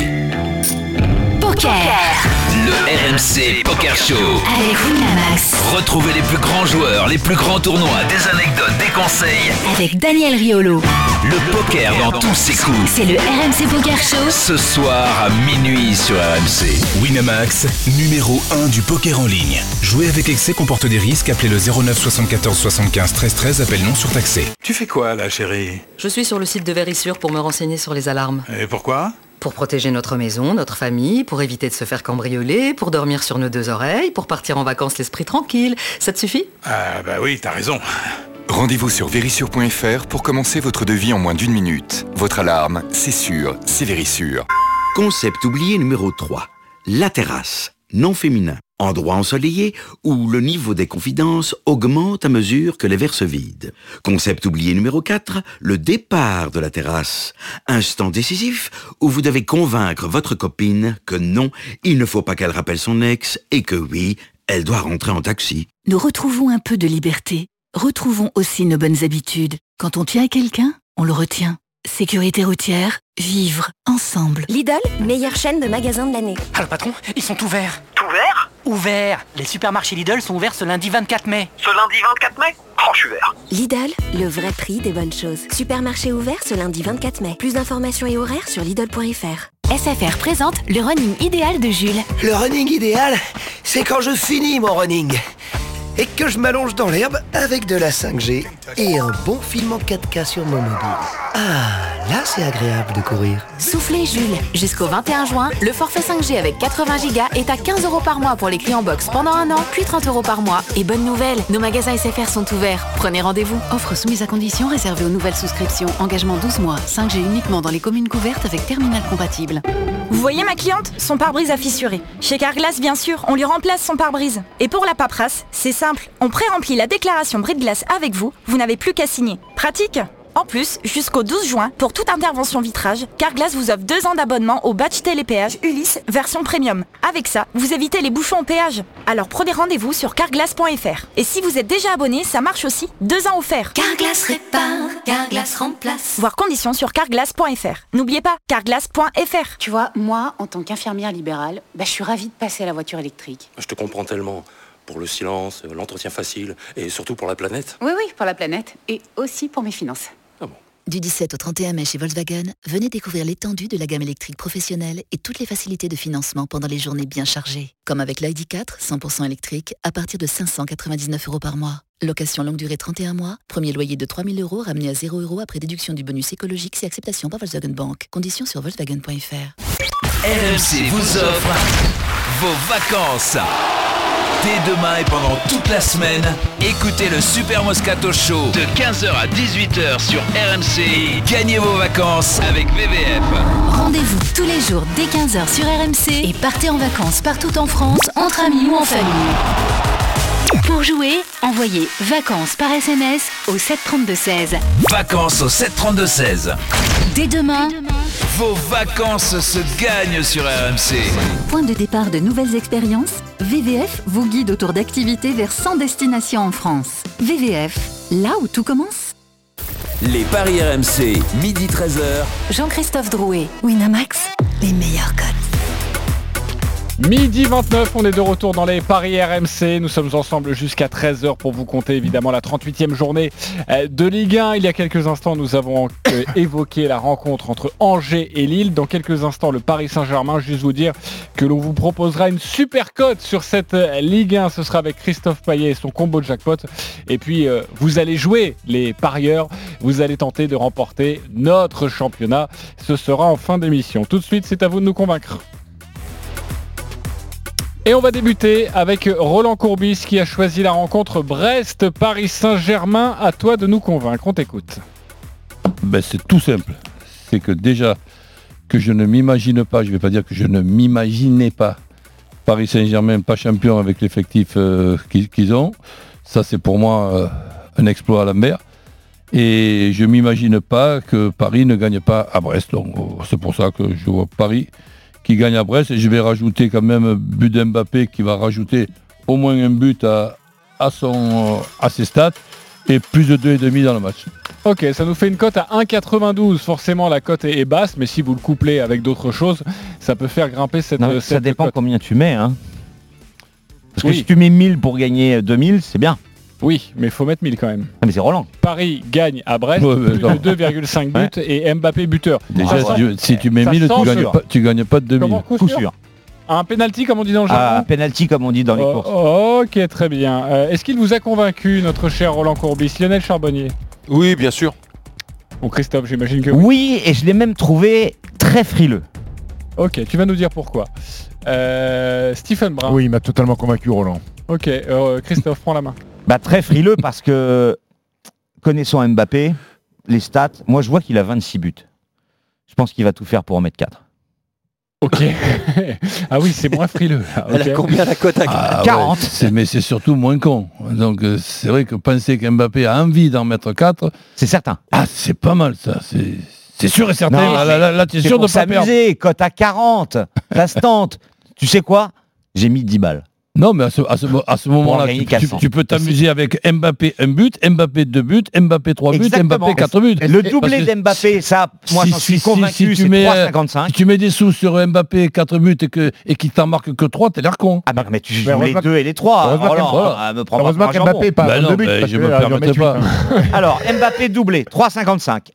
[SPEAKER 12] Poker
[SPEAKER 11] le RMC Poker Show.
[SPEAKER 12] avec Winamax.
[SPEAKER 11] Retrouvez les plus grands joueurs, les plus grands tournois, des anecdotes, des conseils.
[SPEAKER 12] Avec Daniel Riolo.
[SPEAKER 11] Le poker dans tous ses coups.
[SPEAKER 12] C'est le RMC Poker Show.
[SPEAKER 11] Ce soir à minuit sur RMC.
[SPEAKER 22] Winamax, numéro 1 du poker en ligne. Jouer avec excès comporte des risques. Appelez le 09 74 75 13 13. Appel non surtaxé.
[SPEAKER 23] Tu fais quoi là, chérie?
[SPEAKER 10] Je suis sur le site de Vérissure pour me renseigner sur les alarmes.
[SPEAKER 23] Et pourquoi?
[SPEAKER 24] Pour protéger notre maison, notre famille, pour éviter de se faire cambrioler, pour dormir sur nos deux oreilles, pour partir en vacances l'esprit tranquille. Ça te suffit?
[SPEAKER 22] Ah bah oui, t'as raison. Rendez-vous sur vérissure.fr pour commencer votre devis en moins d'une minute. Votre alarme, c'est sûr, c'est Vérissure.
[SPEAKER 25] Concept oublié numéro 3. La terrasse. Non féminin. Endroit ensoleillé où le niveau des confidences augmente à mesure que les verres se vident. Concept oublié numéro 4. Le départ de la terrasse. Instant décisif où vous devez convaincre votre copine que non, il ne faut pas qu'elle rappelle son ex et que oui, elle doit rentrer en taxi.
[SPEAKER 26] Nous retrouvons un peu de liberté. Retrouvons aussi nos bonnes habitudes. Quand on tient à quelqu'un, on le retient. Sécurité routière, vivre ensemble.
[SPEAKER 23] Lidl, meilleure chaîne de magasins de l'année.
[SPEAKER 27] Ah le patron, ils sont ouverts. Ouverts? Ouverts Les supermarchés Lidl sont ouverts ce lundi 24 mai.
[SPEAKER 28] Ce lundi 24 mai? Oh, je suis vert.
[SPEAKER 23] Lidl, le vrai prix des bonnes choses. Supermarché ouvert ce lundi 24 mai. Plus d'informations et horaires sur Lidl.fr.
[SPEAKER 12] SFR présente le running idéal de Jules.
[SPEAKER 29] Le running idéal, c'est quand je finis mon running et que je m'allonge dans l'herbe avec de la 5G et un bon film en 4K sur mon mobile. Ah, là c'est agréable de courir.
[SPEAKER 12] Soufflez Jules. Jusqu'au 21 juin, le forfait 5G avec 80 Go est à 15 euros par mois pour les clients box pendant un an, puis 30 euros par mois. Et bonne nouvelle, nos magasins SFR sont ouverts. Prenez rendez-vous.
[SPEAKER 26] Offre soumise à condition réservée aux nouvelles souscriptions. Engagement 12 mois. 5G uniquement dans les communes couvertes avec terminal compatible.
[SPEAKER 30] Vous voyez ma cliente Son pare-brise a fissuré. Chez Carglass, bien sûr, on lui remplace son pare-brise. Et pour la paperasse, c'est simple. On pré-remplit la déclaration bris de glace avec vous. Vous n'avez plus qu'à signer. Pratique en plus, jusqu'au 12 juin, pour toute intervention vitrage, Carglass vous offre deux ans d'abonnement au badge télépéage Ulysse version premium. Avec ça, vous évitez les bouchons au péage. Alors prenez rendez-vous sur carglass.fr. Et si vous êtes déjà abonné, ça marche aussi. Deux ans offerts.
[SPEAKER 12] Carglass répare, Carglass remplace.
[SPEAKER 30] Voir conditions sur carglass.fr. N'oubliez pas, carglass.fr.
[SPEAKER 31] Tu vois, moi, en tant qu'infirmière libérale, bah, je suis ravie de passer à la voiture électrique.
[SPEAKER 32] Je te comprends tellement. Pour le silence, l'entretien facile et surtout pour la planète.
[SPEAKER 31] Oui, oui, pour la planète et aussi pour mes finances.
[SPEAKER 26] Du 17 au 31 mai chez Volkswagen, venez découvrir l'étendue de la gamme électrique professionnelle et toutes les facilités de financement pendant les journées bien chargées. Comme avec l'ID4, 100% électrique, à partir de 599 euros par mois. Location longue durée 31 mois, premier loyer de 3000 euros ramené à 0 euros après déduction du bonus écologique si acceptation par Volkswagen Bank. Conditions sur Volkswagen.fr.
[SPEAKER 11] RMC vous offre vos vacances. Dès demain et pendant toute la semaine, écoutez le Super Moscato Show de 15h à 18h sur RMC gagnez vos vacances avec VVF.
[SPEAKER 12] Rendez-vous tous les jours dès 15h sur RMC et partez en vacances partout en France, entre amis ou en famille. Pour jouer, envoyez vacances par SMS au 732-16.
[SPEAKER 11] Vacances au 732-16.
[SPEAKER 12] Dès demain,
[SPEAKER 11] Vos vacances se gagnent sur RMC.
[SPEAKER 26] Point de départ de nouvelles expériences, VVF vous guide autour d'activités vers 100 destinations en France. VVF, là où tout commence.
[SPEAKER 11] Les paris RMC, midi 13h.
[SPEAKER 12] Jean-Christophe Drouet, Winamax, les meilleurs codes.
[SPEAKER 1] Midi 29, on est de retour dans les Paris RMC. Nous sommes ensemble jusqu'à 13h pour vous compter évidemment la 38e journée euh, de Ligue 1. Il y a quelques instants, nous avons euh, évoqué la rencontre entre Angers et Lille. Dans quelques instants, le Paris Saint-Germain. Juste vous dire que l'on vous proposera une super cote sur cette euh, Ligue 1. Ce sera avec Christophe Payet et son combo de jackpot. Et puis, vous allez jouer les parieurs. Vous allez tenter de remporter notre championnat. Ce sera en fin d'émission. Tout de suite, c'est à vous de nous convaincre. Et on va débuter avec Roland Courbis qui a choisi la rencontre Brest-Paris Saint-Germain. À toi de nous convaincre, on t'écoute.
[SPEAKER 15] Ben, c'est tout simple. C'est que déjà que je ne m'imagine pas, je ne vais pas dire que je ne m'imaginais pas Paris Saint-Germain pas champion avec l'effectif euh, qu'ils ont. Ça c'est pour moi euh, un exploit à la mer. Et je ne m'imagine pas que Paris ne gagne pas à Brest. Euh, c'est pour ça que je vois Paris qui gagne à Brest. Et je vais rajouter quand même but d'Mbappé qui va rajouter au moins un but à, à, son, à ses stats et plus de 2,5 dans le match.
[SPEAKER 1] Ok, ça nous fait une cote à 1,92. Forcément, la cote est, est basse, mais si vous le couplez avec d'autres choses, ça peut faire grimper cette,
[SPEAKER 14] Non, ça dépend
[SPEAKER 1] cote.
[SPEAKER 14] combien tu mets. Hein. Parce que si tu mets 1000 pour gagner 2000, c'est bien.
[SPEAKER 1] Oui, mais il faut mettre 1000 quand même.
[SPEAKER 14] Ah, mais c'est Roland.
[SPEAKER 1] Paris gagne à Brest,
[SPEAKER 15] Ouais,
[SPEAKER 1] plus
[SPEAKER 15] non.
[SPEAKER 1] de 2,5 buts et Mbappé buteur.
[SPEAKER 15] Déjà,
[SPEAKER 1] Ça
[SPEAKER 15] si, tu, si tu mets
[SPEAKER 1] ça
[SPEAKER 15] 1000, tu gagnes, pas, tu gagnes pas de 2000.
[SPEAKER 1] Comment, coup
[SPEAKER 14] Coup
[SPEAKER 1] sûr
[SPEAKER 14] sûr.
[SPEAKER 1] Un penalty comme on dit dans le
[SPEAKER 14] Ah,
[SPEAKER 1] jargon
[SPEAKER 14] penalty comme on dit dans les courses.
[SPEAKER 1] Oh, ok, très bien. Euh, Est-ce qu'il vous a convaincu, notre cher Roland Courbis Lionel Charbonnier?
[SPEAKER 16] Oui, bien sûr.
[SPEAKER 1] Bon, Christophe, j'imagine que oui.
[SPEAKER 14] Oui, et je l'ai même trouvé très frileux.
[SPEAKER 1] Ok, tu vas nous dire pourquoi. Euh, Stephen Brun.
[SPEAKER 17] Oui, il m'a totalement convaincu, Roland.
[SPEAKER 1] Ok, euh, Christophe, prends la main.
[SPEAKER 14] Bah, très frileux parce que connaissant Mbappé, les stats, moi je vois qu'il a 26 buts. Je pense qu'il va tout faire pour en mettre 4.
[SPEAKER 1] Ok. ah oui, c'est moins frileux. là,
[SPEAKER 16] Elle a combien la cote à
[SPEAKER 15] Ah,
[SPEAKER 14] 40.
[SPEAKER 15] ouais, c'est- mais c'est surtout moins con. Donc euh, c'est vrai que penser qu'Mbappé a envie d'en mettre 4,
[SPEAKER 14] C'est certain.
[SPEAKER 15] ah, c'est pas mal ça. C'est sûr et certain.
[SPEAKER 14] Non,
[SPEAKER 15] là, là, là,
[SPEAKER 14] C'est
[SPEAKER 15] sûr de
[SPEAKER 14] pour
[SPEAKER 15] pas perdre.
[SPEAKER 14] s'amuser, cote à 40, ça se tente. Tu sais quoi? J'ai mis 10 balles.
[SPEAKER 15] Non, mais à ce, à ce, mo- à ce moment-là, tu, tu-
[SPEAKER 14] 400.
[SPEAKER 15] tu peux t'amuser avec Mbappé un but, Mbappé deux buts, Mbappé trois buts,
[SPEAKER 14] Exactement.
[SPEAKER 15] Mbappé quatre buts.
[SPEAKER 14] Le doublé d'Mbappé, ça, moi
[SPEAKER 15] si-
[SPEAKER 14] j'en suis
[SPEAKER 15] si- si-
[SPEAKER 14] convaincu,
[SPEAKER 15] si tu mets, euh,
[SPEAKER 14] 3,55.
[SPEAKER 15] Si tu mets des sous sur Mbappé 4 buts et que et qu'il t'en marque que 3, t'es l'air con.
[SPEAKER 14] Ah bah mais tu
[SPEAKER 17] Mais
[SPEAKER 14] joues les deux et les trois.
[SPEAKER 17] heureusement qu'Mbappé-
[SPEAKER 14] pas
[SPEAKER 17] Heureusement
[SPEAKER 14] jambon.
[SPEAKER 17] qu'Mbappé pas
[SPEAKER 15] Bah
[SPEAKER 17] deux buts,
[SPEAKER 15] je me
[SPEAKER 17] va
[SPEAKER 15] permettrai pas.
[SPEAKER 14] Alors, Mbappé doublé, 3,55.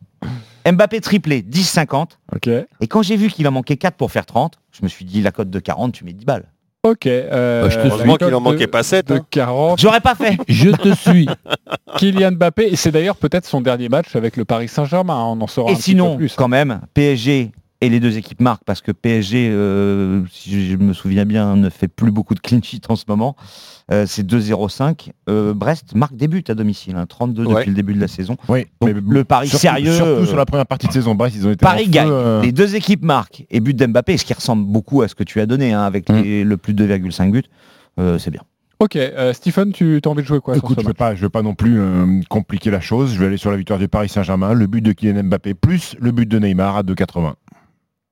[SPEAKER 14] Mbappé triplé, 10,50.
[SPEAKER 1] Ok.
[SPEAKER 14] Et quand j'ai vu qu'il en manquait 4 pour faire 30, je me suis dit, la cote de 40, tu mets 10 balles.
[SPEAKER 1] Ok. euh,
[SPEAKER 15] Bah, je
[SPEAKER 16] Heureusement
[SPEAKER 1] cote
[SPEAKER 16] qu'il en
[SPEAKER 1] de-
[SPEAKER 16] manquait pas 7.
[SPEAKER 1] De 40.
[SPEAKER 14] J'aurais pas fait.
[SPEAKER 15] Je te suis.
[SPEAKER 1] Kylian Mbappé, et c'est d'ailleurs peut-être son dernier match avec le Paris Saint-Germain. hein, On en saura
[SPEAKER 14] Et
[SPEAKER 1] un petit
[SPEAKER 14] sinon,
[SPEAKER 1] peu plus.
[SPEAKER 14] quand même, PSG et les deux équipes marquent parce que PSG, euh, si je me souviens bien, ne fait plus beaucoup de clean sheet en ce moment. Euh, c'est 2-0-5. Euh, Brest marque des buts à domicile, hein, 32
[SPEAKER 16] Ouais.
[SPEAKER 14] depuis le début de la saison.
[SPEAKER 17] Oui,
[SPEAKER 14] Donc,
[SPEAKER 17] mais
[SPEAKER 14] le pari
[SPEAKER 17] surtout-
[SPEAKER 14] sérieux.
[SPEAKER 17] Surtout
[SPEAKER 14] euh,
[SPEAKER 17] sur la première partie de saison. Bref, ils ont été
[SPEAKER 14] Paris
[SPEAKER 17] feu,
[SPEAKER 14] gagne.
[SPEAKER 17] euh,
[SPEAKER 14] Les deux équipes marquent et but d'Mbappé, ce qui ressemble beaucoup à ce que tu as donné hein, avec
[SPEAKER 17] Mm.
[SPEAKER 14] les- le plus de 2,5 buts. euh, c'est bien.
[SPEAKER 1] Ok, euh, Stephen, tu as envie de jouer quoi sur
[SPEAKER 17] Écoute,
[SPEAKER 1] ce
[SPEAKER 17] je ne pas, je veux pas non plus euh, compliquer la chose. Je vais aller sur la victoire du Paris Saint-Germain, le but de Kylian Mbappé plus le but de Neymar à 2,80.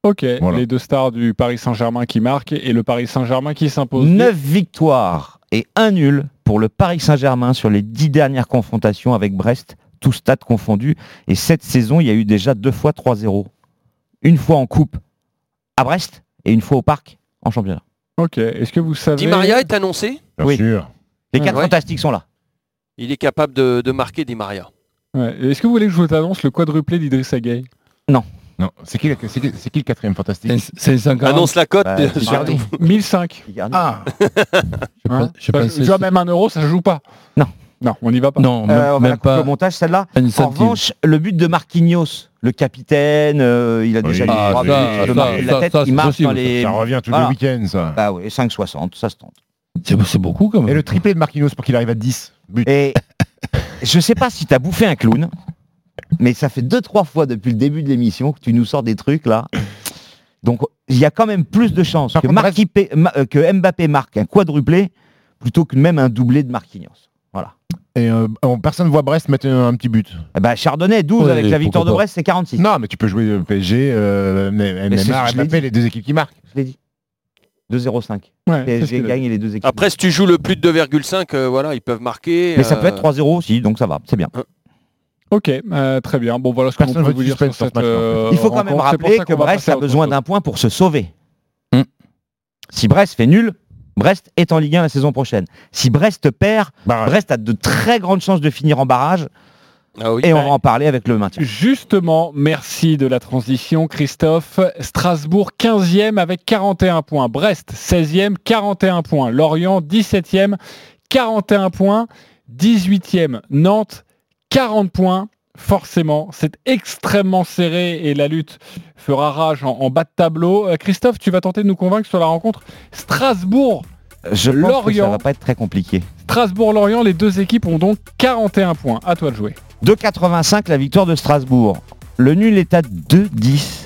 [SPEAKER 1] Ok,
[SPEAKER 17] Voilà.
[SPEAKER 1] les deux stars du Paris Saint-Germain qui marquent et le Paris Saint-Germain qui s'impose.
[SPEAKER 14] 9 victoires et un nul pour le Paris Saint-Germain sur les 10 dernières confrontations avec Brest, tout stade confondu. Et cette saison, il y a eu déjà deux fois 3-0. Une fois en coupe à Brest et une fois au parc en championnat.
[SPEAKER 1] Ok, est-ce que vous savez...
[SPEAKER 16] Di Maria est annoncé.
[SPEAKER 17] Bien
[SPEAKER 14] Oui.
[SPEAKER 17] sûr.
[SPEAKER 14] Les quatre
[SPEAKER 16] Ouais.
[SPEAKER 14] fantastiques sont là.
[SPEAKER 16] Il est capable de, de marquer Di Maria.
[SPEAKER 1] Ouais, Est-ce que vous voulez que je vous annonce le quadruplé d'Idriss Gueye?
[SPEAKER 17] Non, c'est qui, le- c'est qui, c'est qui le quatrième fantastique
[SPEAKER 15] C'est 540.
[SPEAKER 16] Annonce la cote.
[SPEAKER 14] Bah,
[SPEAKER 16] bien
[SPEAKER 14] c'est
[SPEAKER 16] sûr.
[SPEAKER 14] Icardi.
[SPEAKER 1] 1005.
[SPEAKER 14] Icardi.
[SPEAKER 15] Ah
[SPEAKER 1] Hein
[SPEAKER 15] je
[SPEAKER 1] tu vois, même un euro, ça joue pas.
[SPEAKER 14] Non.
[SPEAKER 1] Non, on n'y va pas.
[SPEAKER 15] Non,
[SPEAKER 14] Euh,
[SPEAKER 15] même,
[SPEAKER 14] on va
[SPEAKER 15] même pas
[SPEAKER 14] au montage celle-là. En revanche, le but de Marquinhos, le capitaine, euh, il a déjà
[SPEAKER 17] Oui.
[SPEAKER 14] mis
[SPEAKER 15] Ah,
[SPEAKER 14] trois buts,
[SPEAKER 15] ça, ça, ça,
[SPEAKER 14] la tête,
[SPEAKER 15] ça,
[SPEAKER 14] il marque
[SPEAKER 15] possible,
[SPEAKER 14] dans les.
[SPEAKER 17] Ça revient tous
[SPEAKER 14] Voilà.
[SPEAKER 17] les week-ends, ça.
[SPEAKER 14] Bah oui, 5,60, ça se tente.
[SPEAKER 15] C'est c'est beaucoup quand même.
[SPEAKER 17] Et le triplé de Marquinhos pour qu'il arrive à 10 buts.
[SPEAKER 14] Et je sais pas si tu as bouffé un clown, mais ça fait deux trois fois depuis le début de l'émission que tu nous sors des trucs là. Donc il y a quand même plus de chances que, Ma- euh, que Mbappé marque un quadruplé plutôt que même un doublé de Marquinhos. Voilà.
[SPEAKER 17] Et euh, on- personne ne voit Brest mettre un, un petit but.
[SPEAKER 14] Eh ben, Chardonnay 12
[SPEAKER 15] Ouais,
[SPEAKER 14] avec la victoire de. Brest, c'est 46.
[SPEAKER 17] Non, mais tu peux jouer euh, PSG, euh,
[SPEAKER 14] Mais
[SPEAKER 17] Neymar,
[SPEAKER 14] l'ai
[SPEAKER 17] Mbappé, les deux équipes qui marquent.
[SPEAKER 14] Je l'ai dit. 2-0-5.
[SPEAKER 1] Ouais, c'est ce
[SPEAKER 14] PSG gagne et les deux équipes.
[SPEAKER 16] Après, si tu joues le plus de 2,5, euh, voilà, ils peuvent marquer.
[SPEAKER 14] mais ça peut
[SPEAKER 16] euh,
[SPEAKER 14] être 3-0 aussi, donc ça va, c'est bien.
[SPEAKER 1] Ok, euh, très bien. Bon, voilà ce qu'on peut vous dire sur cette euh,
[SPEAKER 14] Il faut quand même rappeler que Brest a besoin d'un point pour se sauver.
[SPEAKER 15] Hmm.
[SPEAKER 14] Si Brest fait nul, Brest est en Ligue 1 la saison prochaine. Si Brest perd,
[SPEAKER 17] Barrage.
[SPEAKER 14] Brest a de très grandes chances de finir en barrage
[SPEAKER 16] Ah oui.
[SPEAKER 14] et on va en parler avec le maintien.
[SPEAKER 1] Justement, merci de la transition, Christophe. Strasbourg 15e avec 41 points. Brest 16e, 41 points. Lorient 17e, 41 points. 18e, Nantes 40 points. Forcément, c'est extrêmement serré et la lutte fera rage en, en bas de tableau. Euh, Christophe, tu vas tenter de nous convaincre sur la rencontre Strasbourg.
[SPEAKER 14] Je pense que ça
[SPEAKER 1] Lorient.
[SPEAKER 14] va pas être très compliqué.
[SPEAKER 1] Strasbourg-Lorient, les deux équipes ont donc 41 points. À toi de jouer.
[SPEAKER 14] 2,85 la victoire de Strasbourg. Le nul est à 2,10.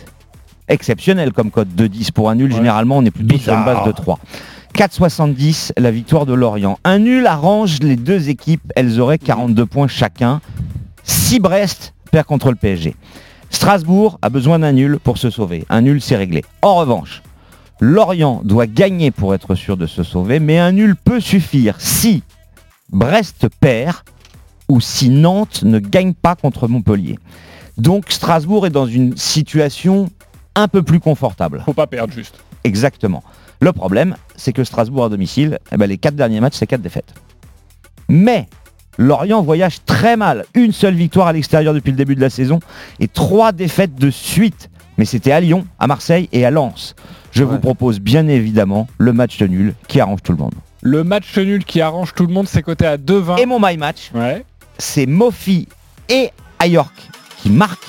[SPEAKER 14] Exceptionnel comme code 2,10 pour un nul.
[SPEAKER 1] Ouais.
[SPEAKER 14] Généralement, on est plutôt sur une
[SPEAKER 17] Bizarre.
[SPEAKER 14] base de 3. 4,70 la victoire de Lorient. Un nul arrange les deux équipes. Elles auraient 42 points chacun. Si Brest perd contre le PSG. Strasbourg a besoin d'un nul pour se sauver. Un nul, c'est réglé. En revanche, Lorient doit gagner pour être sûr de se sauver, mais un nul peut suffire si Brest perd ou si Nantes ne gagne pas contre Montpellier. Donc Strasbourg est dans une situation un peu plus confortable.
[SPEAKER 1] Faut pas perdre juste.
[SPEAKER 14] Exactement. Le problème, c'est que Strasbourg à domicile, eh ben, les quatre derniers matchs, c'est quatre défaites. Mais Lorient voyage très mal. Une seule victoire à l'extérieur depuis le début de la saison et trois défaites de suite. Mais c'était à Lyon, à Marseille et à Lens. Je vous propose bien évidemment le match de nul qui arrange tout le monde.
[SPEAKER 1] Le match nul qui arrange tout le monde, c'est coté à 2,20.
[SPEAKER 14] Et mon my match,
[SPEAKER 1] Ouais.
[SPEAKER 14] c'est Mofi et Ayork qui marquent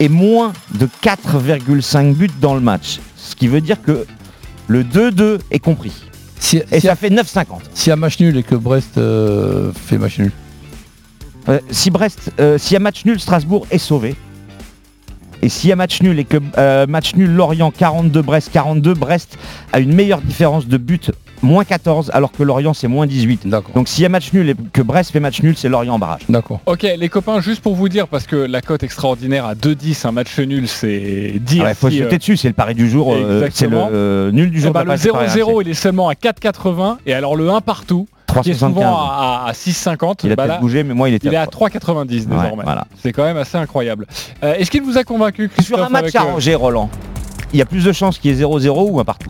[SPEAKER 14] et moins de 4,5 buts dans le match. Ce qui veut dire que le 2-2 est compris.
[SPEAKER 15] Si,
[SPEAKER 14] Et
[SPEAKER 15] si-
[SPEAKER 14] ça fait 9,50.
[SPEAKER 15] S'il y a match nul et que Brest euh, fait match nul.
[SPEAKER 14] Euh, si Brest, euh, s'il y a match nul, Strasbourg est sauvé. Et s'il y a match nul et que euh, match nul Lorient 42, Brest 42, Brest a une meilleure différence de but, moins 14, alors que Lorient c'est moins 18. Donc s'il y a match nul et que Brest fait match nul, c'est Lorient en barrage.
[SPEAKER 15] D'accord.
[SPEAKER 1] Ok, les copains, juste pour vous dire, parce que la cote extraordinaire à 2-10, un match nul, c'est dire.
[SPEAKER 14] Ah ouais, faut
[SPEAKER 1] si,
[SPEAKER 14] se
[SPEAKER 1] euh,
[SPEAKER 14] dessus, c'est le pari du jour, euh, c'est le euh, nul du
[SPEAKER 1] eh
[SPEAKER 14] jour.
[SPEAKER 1] ben,
[SPEAKER 14] de la
[SPEAKER 1] le
[SPEAKER 14] presse par
[SPEAKER 1] 0-0,
[SPEAKER 14] RMC.
[SPEAKER 1] il est seulement à 4,80 et alors le 1 partout, qui est
[SPEAKER 14] 3,75.
[SPEAKER 1] souvent à, à- à 6,50.
[SPEAKER 14] Il a
[SPEAKER 1] bah là,
[SPEAKER 14] bougé, mais moi il était
[SPEAKER 1] il est
[SPEAKER 14] à
[SPEAKER 1] à 3,90 désormais.
[SPEAKER 14] voilà.
[SPEAKER 1] C'est quand même assez incroyable. Euh, Est-ce qu'il vous a convaincu Christophe
[SPEAKER 14] Sur un match
[SPEAKER 1] euh,
[SPEAKER 14] arrangé, Roland, il y a plus de chances qu'il y ait 0-0 ou un partout?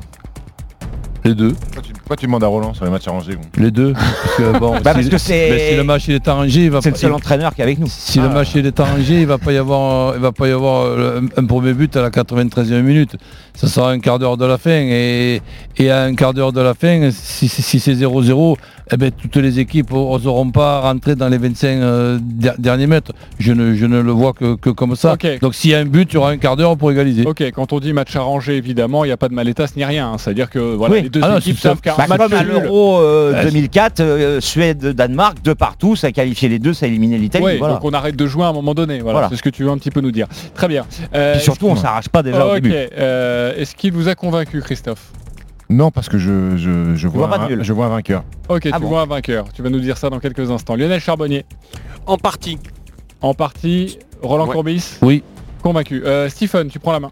[SPEAKER 15] Les deux.
[SPEAKER 17] Pourquoi tu, demandes à Roland sur les matchs arrangés bon
[SPEAKER 15] Les deux. Parce que, bon,
[SPEAKER 14] Bah, parce
[SPEAKER 15] si,
[SPEAKER 14] que c'est-
[SPEAKER 15] ben, si le match il est arrangé, il va
[SPEAKER 14] C'est le
[SPEAKER 15] pas-
[SPEAKER 14] seul
[SPEAKER 15] il-
[SPEAKER 14] entraîneur qui est avec nous.
[SPEAKER 15] Si le match il est arrangé, il va pas y avoir, il va pas y avoir euh, un, un premier but à la 93e minute. Ça sera un quart d'heure de la fin et, et à un quart d'heure de la fin, si, si- si c'est 0-0, eh ben, toutes les équipes n'oseront pas rentrer dans les 25 euh, der- derniers mètres. Je ne, je ne le vois que, que comme ça. Donc s'il y a un but, il y aura un quart d'heure pour égaliser.
[SPEAKER 1] Ok, quand on dit match arrangé, évidemment, il n'y a pas de malétas ni rien. hein. C'est-à-dire que voilà,
[SPEAKER 14] Oui.
[SPEAKER 1] les deux
[SPEAKER 15] Ah non,
[SPEAKER 1] équipes savent qu'un
[SPEAKER 14] Bah,
[SPEAKER 1] match
[SPEAKER 14] comme à l'Euro euh,
[SPEAKER 15] Ouais.
[SPEAKER 14] 2004, euh, Suède-Danemark, deux partout, ça a qualifié les deux, ça a éliminé l'Italie.
[SPEAKER 1] Ouais,
[SPEAKER 14] voilà.
[SPEAKER 1] donc on arrête de jouer à un moment donné. Voilà,
[SPEAKER 14] Voilà.
[SPEAKER 1] c'est ce que tu veux un petit peu nous dire. Très bien. Euh,
[SPEAKER 14] Puis surtout, on s'arrache pas déjà au
[SPEAKER 1] ok,
[SPEAKER 14] début.
[SPEAKER 1] euh, Est-ce qu'il vous a convaincu, Christophe?
[SPEAKER 17] Non, parce que je, je, je vois,
[SPEAKER 14] vois pas de
[SPEAKER 17] un, je vois un vainqueur.
[SPEAKER 1] Ok,
[SPEAKER 14] Ah
[SPEAKER 1] tu
[SPEAKER 14] bon
[SPEAKER 1] vois un vainqueur. Tu vas nous dire ça dans quelques instants. Lionel Charbonnier,
[SPEAKER 16] En partie.
[SPEAKER 1] en partie. Roland
[SPEAKER 16] Ouais.
[SPEAKER 1] Courbis,
[SPEAKER 15] Oui.
[SPEAKER 1] convaincu. Euh, Stephen, tu prends la main.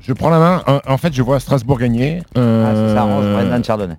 [SPEAKER 17] Je prends la main. En, fait, je vois Strasbourg gagner.
[SPEAKER 14] Ah,
[SPEAKER 17] Euh,
[SPEAKER 14] ça s'arrange, Brendan Chardonnay.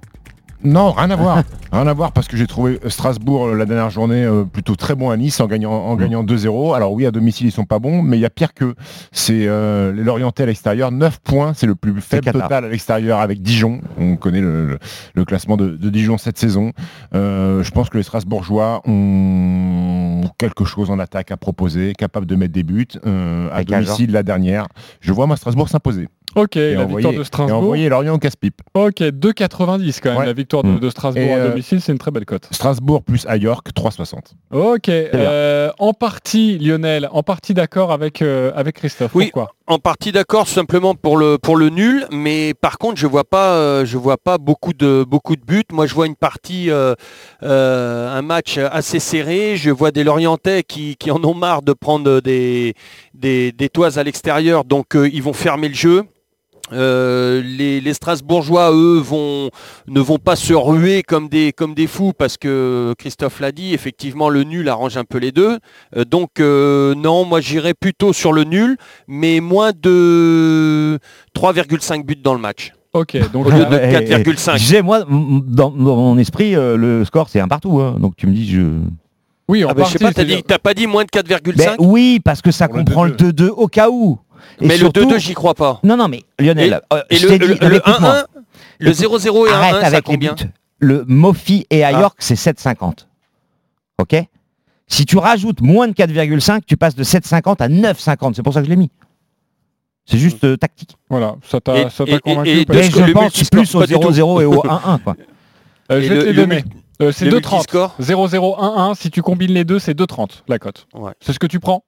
[SPEAKER 17] Non, rien à voir. rien à voir parce que j'ai trouvé Strasbourg euh, la dernière journée euh, plutôt très bon à Nice en gagnant, en
[SPEAKER 14] Mm.
[SPEAKER 17] gagnant 2-0. Alors oui, à domicile ils sont pas bons, mais il y a pire que c'est euh, Lorientais à l'extérieur. 9 points, c'est le plus faible total à l'extérieur avec Dijon. On connaît le, le- le classement de, de Dijon cette saison. Euh, je pense que les Strasbourgeois ont quelque chose en attaque à proposer, capable de mettre des buts. Euh, à domicile la dernière. Je vois moi Strasbourg s'imposer.
[SPEAKER 1] Ok,
[SPEAKER 17] Et
[SPEAKER 1] la
[SPEAKER 17] envoyer,
[SPEAKER 1] victoire de
[SPEAKER 17] et
[SPEAKER 1] Strasbourg.
[SPEAKER 17] envoyer Lorient au casse-pipe.
[SPEAKER 1] Ok, 2,90 quand même.
[SPEAKER 17] Ouais.
[SPEAKER 1] La victoire de,
[SPEAKER 14] Mm.
[SPEAKER 1] de Strasbourg
[SPEAKER 17] Et,
[SPEAKER 1] à
[SPEAKER 17] euh,
[SPEAKER 1] domicile, c'est une très belle cote.
[SPEAKER 17] Strasbourg plus à York, 3,60.
[SPEAKER 1] Ok, euh, en partie, Lionel, en partie d'accord avec, euh, avec Christophe.
[SPEAKER 16] Oui.
[SPEAKER 1] Pourquoi?
[SPEAKER 16] En partie d'accord simplement pour le pour le nul, mais par contre je vois pas euh, je vois pas beaucoup de beaucoup de buts. Moi je vois une partie euh, euh, un match assez serré. Je vois des Lorientais qui, qui en ont marre de prendre des des, des toises à l'extérieur, donc euh, ils vont fermer le jeu. Euh, les, les Strasbourgeois, eux, vont, ne vont pas se ruer comme des, comme des fous parce que Christophe l'a dit, effectivement, le nul arrange un peu les deux. Euh, donc, euh, non, moi j'irais plutôt sur le nul, mais moins de 3,5 buts dans le match.
[SPEAKER 1] Ok, donc
[SPEAKER 16] Au lieu de
[SPEAKER 14] Eh, eh,
[SPEAKER 16] 4,5.
[SPEAKER 14] J'ai moi, dans, dans mon esprit, euh, le score c'est un partout. hein. Donc tu me dis, je.
[SPEAKER 1] oui, en
[SPEAKER 16] Ah bah, je sais pas, t'as dit- t'as pas dit moins de 4,5
[SPEAKER 14] Ben oui, parce que ça comprend le 2-2 au cas où. Et
[SPEAKER 16] Mais
[SPEAKER 14] surtout-
[SPEAKER 16] le 2-2, j'y crois pas.
[SPEAKER 14] Non, non, mais Lionel, euh,
[SPEAKER 16] Et
[SPEAKER 14] je
[SPEAKER 16] le,
[SPEAKER 14] t'ai dit,
[SPEAKER 16] le-
[SPEAKER 14] non, mais
[SPEAKER 16] le
[SPEAKER 14] écoute-moi.
[SPEAKER 16] 1-1, le 0-0 et
[SPEAKER 14] Arrête
[SPEAKER 16] 1-1, ça
[SPEAKER 14] avec les buts. Le Mofi et à
[SPEAKER 16] Ah.
[SPEAKER 14] York, c'est 7,50. Ok? Si tu rajoutes moins de 4,5, tu passes de 7,50 à 9,50. C'est pour ça que je l'ai mis. C'est juste euh, tactique.
[SPEAKER 1] Voilà, ça t'a
[SPEAKER 16] Et- et-
[SPEAKER 1] convaincu
[SPEAKER 16] et-
[SPEAKER 14] je pense plus au
[SPEAKER 16] pas du tout.
[SPEAKER 14] 0-0 et au 1-1. quoi.
[SPEAKER 1] Euh,
[SPEAKER 16] Et
[SPEAKER 1] je vais
[SPEAKER 16] le-
[SPEAKER 1] te les donner. Euh, c'est
[SPEAKER 16] le
[SPEAKER 1] 2,30.
[SPEAKER 16] multiscore
[SPEAKER 1] 0-0-1-1, si tu combines les deux, c'est 2,30 la cote.
[SPEAKER 16] Ouais.
[SPEAKER 1] C'est ce que tu prends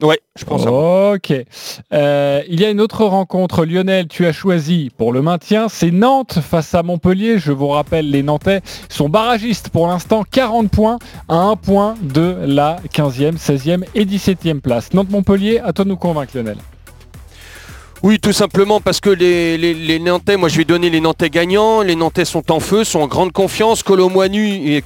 [SPEAKER 16] Ouais, je pense.
[SPEAKER 1] Ok. Euh, il y a une autre rencontre. Lionel, tu as choisi pour le maintien. C'est Nantes face à Montpellier. Je vous rappelle, les Nantais sont barragistes pour l'instant. 40 points à 1 point de la 15e, 16e et 17e place. Nantes-Montpellier, à toi de nous convaincre, Lionel.
[SPEAKER 16] Oui, tout simplement parce que les, Nantais, moi je vais donner les Nantais gagnants, les Nantais sont en feu, sont en grande confiance, Colomboigny, et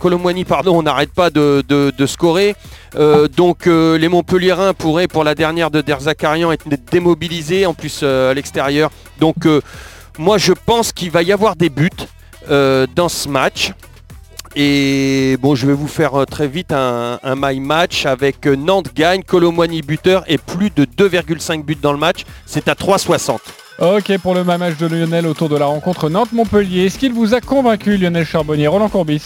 [SPEAKER 16] pardon, on n'arrête pas de, scorer. Euh, donc euh, les Montpelliérains pourraient pour la dernière de Derzakarian être démobilisés, en plus euh, à l'extérieur. Donc moi je pense qu'il va y avoir des buts dans ce match. Et bon, je vais vous faire euh, très vite un, my match avec euh, Nantes gagne, Colomboigny buteur et plus de 2,5 buts dans le match. C'est à 3,60.
[SPEAKER 1] Ok, pour le match de Lionel autour de la rencontre Nantes-Montpellier. Est-ce qu'il vous a convaincu, Lionel Charbonnier? Roland Courbis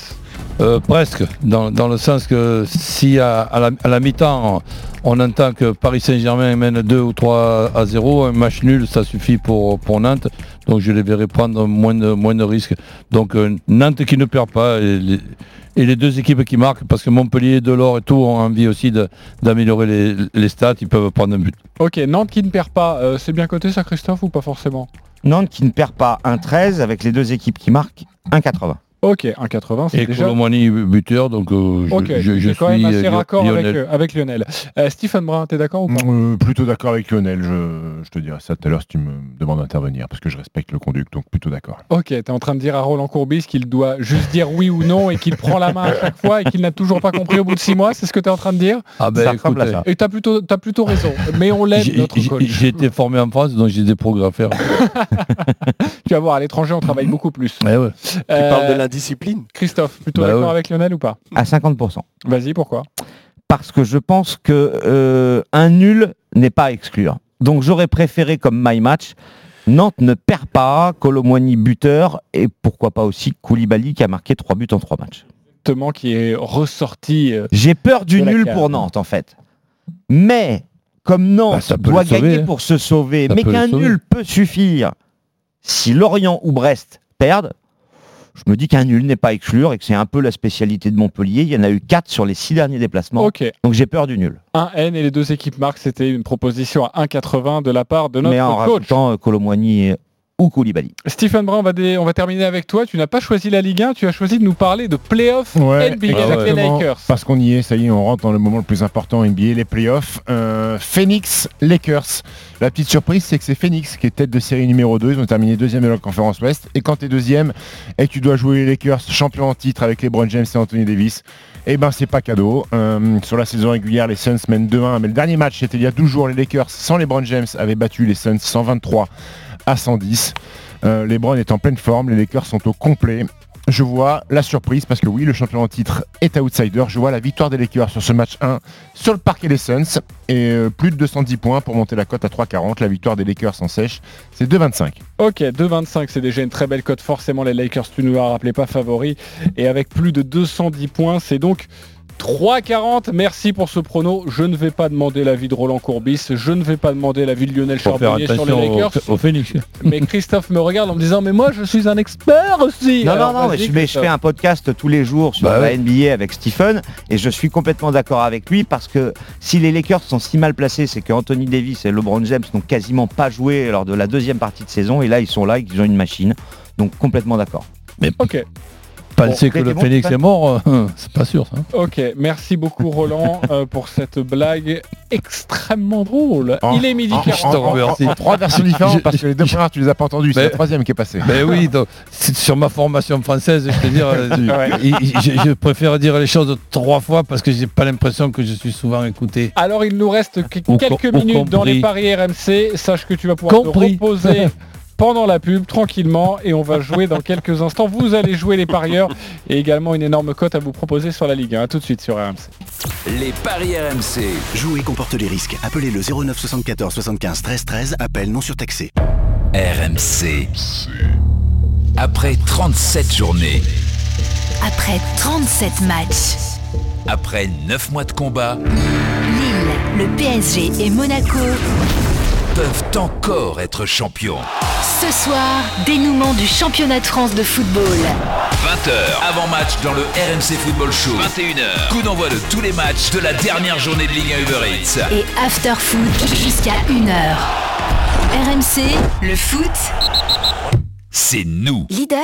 [SPEAKER 15] Euh, presque, dans, dans le sens que si à, à la, à la mi-temps on entend que Paris Saint-Germain mène 2 ou 3 à 0, un match nul ça suffit pour, pour Nantes, donc je les verrai prendre moins de, moins de risques. Donc euh, Nantes qui ne perd pas et les, et les deux équipes qui marquent, parce que Montpellier, Delors et tout ont envie aussi d'améliorer les, les stats, ils peuvent prendre un but.
[SPEAKER 1] Ok, Nantes qui ne perd pas. Euh, c'est bien coté ça, Christophe, ou pas forcément?
[SPEAKER 14] Nantes qui ne perd pas 1-13 avec les deux équipes qui marquent 1-80.
[SPEAKER 1] Ok, 1,80, c'est
[SPEAKER 15] Et
[SPEAKER 1] déjà...
[SPEAKER 15] Colomani buteur, donc euh, je,
[SPEAKER 1] Ok,
[SPEAKER 15] je, je
[SPEAKER 1] c'est quand même
[SPEAKER 15] suis
[SPEAKER 1] assez
[SPEAKER 15] euh,
[SPEAKER 1] raccord avec,
[SPEAKER 15] Lionel.
[SPEAKER 1] euh, avec Lionel. Euh, Stephen Brun, t'es d'accord ou pas
[SPEAKER 17] Euh, plutôt d'accord avec Lionel, je, je te dirai ça tout à l'heure si tu me demandes d'intervenir, parce que je respecte le conduct, donc plutôt d'accord.
[SPEAKER 1] Ok, t'es en train de dire à Roland Courbis qu'il doit juste dire oui ou non et qu'il prend la main à chaque fois et qu'il n'a toujours pas compris au bout de six mois, c'est ce que t'es en train de dire
[SPEAKER 15] Ah ben,
[SPEAKER 14] Ça ressemble à
[SPEAKER 15] écoute,
[SPEAKER 14] ça.
[SPEAKER 1] Et t'as plutôt, t'as plutôt raison, mais on l'aime
[SPEAKER 15] j'ai-
[SPEAKER 1] notre
[SPEAKER 15] j'ai
[SPEAKER 1] coach.
[SPEAKER 15] j'ai été formé en France, donc j'ai des progrès à faire.
[SPEAKER 1] Tu vas voir, à l'étranger, on travaille beaucoup plus.
[SPEAKER 15] Ouais, ouais.
[SPEAKER 16] Tu parles de l'indiscipline
[SPEAKER 1] Christophe, plutôt
[SPEAKER 15] Bah
[SPEAKER 1] d'accord avec Lionel ou pas?
[SPEAKER 14] À 50%.
[SPEAKER 1] Vas-y, pourquoi?
[SPEAKER 14] Parce que je pense que euh, un nul n'est pas à exclure. Donc j'aurais préféré comme my match Nantes ne perd pas, Colomboigny buteur et pourquoi pas aussi Koulibaly qui a marqué 3 buts en 3 matchs.
[SPEAKER 1] Exactement, qui est ressorti. euh,
[SPEAKER 14] J'ai peur du nul
[SPEAKER 1] cave.
[SPEAKER 14] pour Nantes en fait. Mais comme Nantes
[SPEAKER 15] Bah,
[SPEAKER 14] doit
[SPEAKER 15] sauver,
[SPEAKER 14] gagner
[SPEAKER 15] hein.
[SPEAKER 14] pour se sauver,
[SPEAKER 15] Ça
[SPEAKER 14] mais qu'un nul peut suffire si Lorient ou Brest perdent, je me dis qu'un nul n'est pas exclure et que c'est un peu la spécialité de Montpellier. Il y en a eu 4 sur les 6 derniers déplacements. Donc j'ai peur du nul.
[SPEAKER 1] Un N et les deux équipes marquent, c'était une proposition à 1,80 de la part de
[SPEAKER 14] mais en
[SPEAKER 1] notre coach.
[SPEAKER 14] rajoutant euh, Colomboigny ou Koulibaly.
[SPEAKER 1] Stephen Brun, on va, dé- on va terminer avec toi. Tu n'as pas choisi la Ligue 1, tu as choisi de nous parler de playoffs
[SPEAKER 17] Ouais,
[SPEAKER 1] NBA avec les Lakers.
[SPEAKER 17] Parce qu'on y est, ça y est, on rentre dans le moment le plus important NBA, les playoffs. Euh, Phoenix Lakers. La petite surprise, c'est que c'est Phoenix qui est tête de série numéro 2. Ils ont terminé deuxième de la conférence Ouest. Et quand tu es deuxième et que tu dois jouer les Lakers champions en titre avec les LeBron James et Anthony Davis, eh ben c'est pas cadeau. Euh, sur la saison régulière, les Suns mènent 2-1. Mais le dernier match, c'était il y a 12 jours. Les Lakers, sans LeBron James, avaient battu les Suns 123 à 110. Euh, LeBron est en pleine forme, les Lakers sont au complet. Je vois la surprise parce que oui, le champion en titre est outsider. Je vois la victoire des Lakers sur ce match 1 sur le parquet des Suns et euh, plus de 210 points pour monter la cote à 3,40. La victoire des Lakers en sèche, c'est 2,25.
[SPEAKER 1] Ok, 2,25, c'est déjà une très belle cote. Forcément, les Lakers, tu nous l'as rappelé, pas favoris. Et avec plus de 210 points, c'est donc 3,40. Merci pour ce prono. Je ne vais pas demander l'avis de Roland Courbis. Je ne vais pas demander l'avis de Lionel Charbonnier sur les Lakers.
[SPEAKER 15] au, au Phoenix.
[SPEAKER 1] Mais Christophe me regarde en me disant Mais moi, je suis un expert aussi.
[SPEAKER 14] Non,
[SPEAKER 1] Alors,
[SPEAKER 14] non, non, mais je, mais je
[SPEAKER 1] Christophe.
[SPEAKER 14] fais un podcast tous les jours sur
[SPEAKER 15] Bah
[SPEAKER 14] la
[SPEAKER 15] ouais.
[SPEAKER 14] NBA avec Stephen et je suis complètement d'accord avec lui parce que si les Lakers sont si mal placés, c'est que Anthony Davis et LeBron James n'ont quasiment pas joué lors de la deuxième partie de saison et là ils sont là, ils ont une machine. Donc complètement d'accord.
[SPEAKER 15] Mais
[SPEAKER 1] Ok,
[SPEAKER 15] penser
[SPEAKER 14] Bon,
[SPEAKER 15] que le Phoenix est mort, euh, c'est pas sûr. Ça.
[SPEAKER 1] ok. Merci beaucoup, Roland, euh, pour cette blague extrêmement drôle. Il est midi
[SPEAKER 17] en-
[SPEAKER 1] 40.
[SPEAKER 17] en- en-
[SPEAKER 15] remercie.
[SPEAKER 17] en trois versions différentes parce que les deux premières tu les as pas entendues, c'est
[SPEAKER 15] Mais-
[SPEAKER 17] la troisième qui est passée.
[SPEAKER 15] Ben oui, donc, c'est sur ma formation française, je peux dire, euh,
[SPEAKER 1] Ouais.
[SPEAKER 15] je, je- je préfère dire les choses trois fois parce que j'ai pas l'impression que je suis souvent écouté.
[SPEAKER 1] Alors il nous reste que- quelques minutes dans les paris RMC. Sache que tu vas pouvoir
[SPEAKER 15] Compris.
[SPEAKER 1] te reposer pendant la pub tranquillement et on va jouer dans quelques instants. Vous allez jouer les parieurs et également une énorme cote à vous proposer sur la Ligue 1. A tout de suite sur RMC.
[SPEAKER 11] Les paris RMC.
[SPEAKER 21] Jouer comporte les risques. Appelez le 09 74 75 13 13. Appel non surtaxé.
[SPEAKER 11] RMC. Après 37 journées,
[SPEAKER 12] Après 37 matchs,
[SPEAKER 11] après 9 mois de combat,
[SPEAKER 12] Lille, le PSG et Monaco.
[SPEAKER 11] Peuvent encore être champions.
[SPEAKER 12] Ce soir, dénouement du championnat de France de football.
[SPEAKER 11] 20h, avant-match dans le RMC Football Show. 21h, coup d'envoi de tous les matchs de la dernière journée de Ligue 1 Uber Eats.
[SPEAKER 12] Et after foot jusqu'à 1h. RMC, le foot,
[SPEAKER 11] C'est nous.
[SPEAKER 23] Lidl,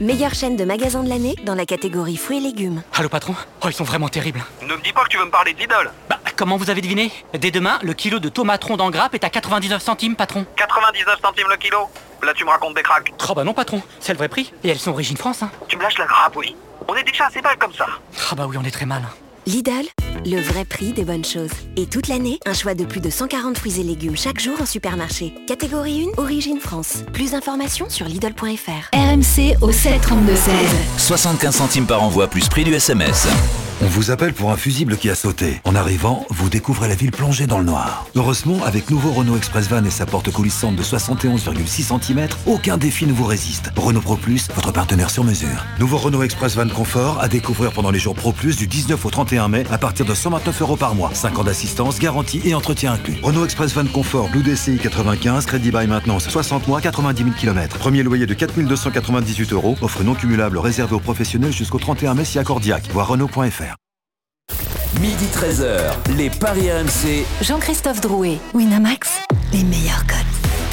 [SPEAKER 23] meilleure chaîne de magasins de l'année dans la catégorie fruits et légumes.
[SPEAKER 27] Allô patron Oh ils sont vraiment terribles.
[SPEAKER 28] Ne me dis pas que tu veux me parler de Lidl.
[SPEAKER 27] Bah comment vous avez deviné Dès demain, le kilo de tomatron dans grappe est à 99 centimes patron.
[SPEAKER 28] 99 centimes le kilo. Là, tu me racontes des cracks.
[SPEAKER 27] Oh bah non patron, c'est le vrai prix. Et elles sont origine France hein.
[SPEAKER 28] Tu me lâches la grappe, oui. On est déjà assez mal comme ça.
[SPEAKER 27] Ah bah oui on est très mal.
[SPEAKER 23] Lidl, le vrai prix des bonnes choses. Et toute l'année, un choix de plus de 140 fruits et légumes chaque jour au supermarché. Catégorie 1, origine France. Plus d'informations sur Lidl.fr.
[SPEAKER 12] RMC au 732-16.
[SPEAKER 11] 75 centimes par envoi plus prix du SMS.
[SPEAKER 33] On vous appelle pour un fusible qui a sauté. En arrivant, vous découvrez la ville plongée dans le noir. Heureusement, avec nouveau Renault Express Van et sa porte coulissante de 71,6 cm, aucun défi ne vous résiste. Renault Pro Plus, votre partenaire sur mesure. Nouveau Renault Express Van Confort à découvrir pendant les jours Pro Plus du 19 au 31 mai à partir de 129 euros par mois. 5 ans d'assistance, garantie et entretien inclus. Renault Express Van Confort Blue DCI 95, crédit by maintenance 60 mois, 90 000 km. Premier loyer de 4298 euros. Offre non cumulable réservée aux professionnels jusqu'au 31 mai si accordiaque. Voir Renault.fr.
[SPEAKER 11] Midi 13h, les paris RMC.
[SPEAKER 12] Jean-Christophe Drouet, Winamax, les meilleurs codes.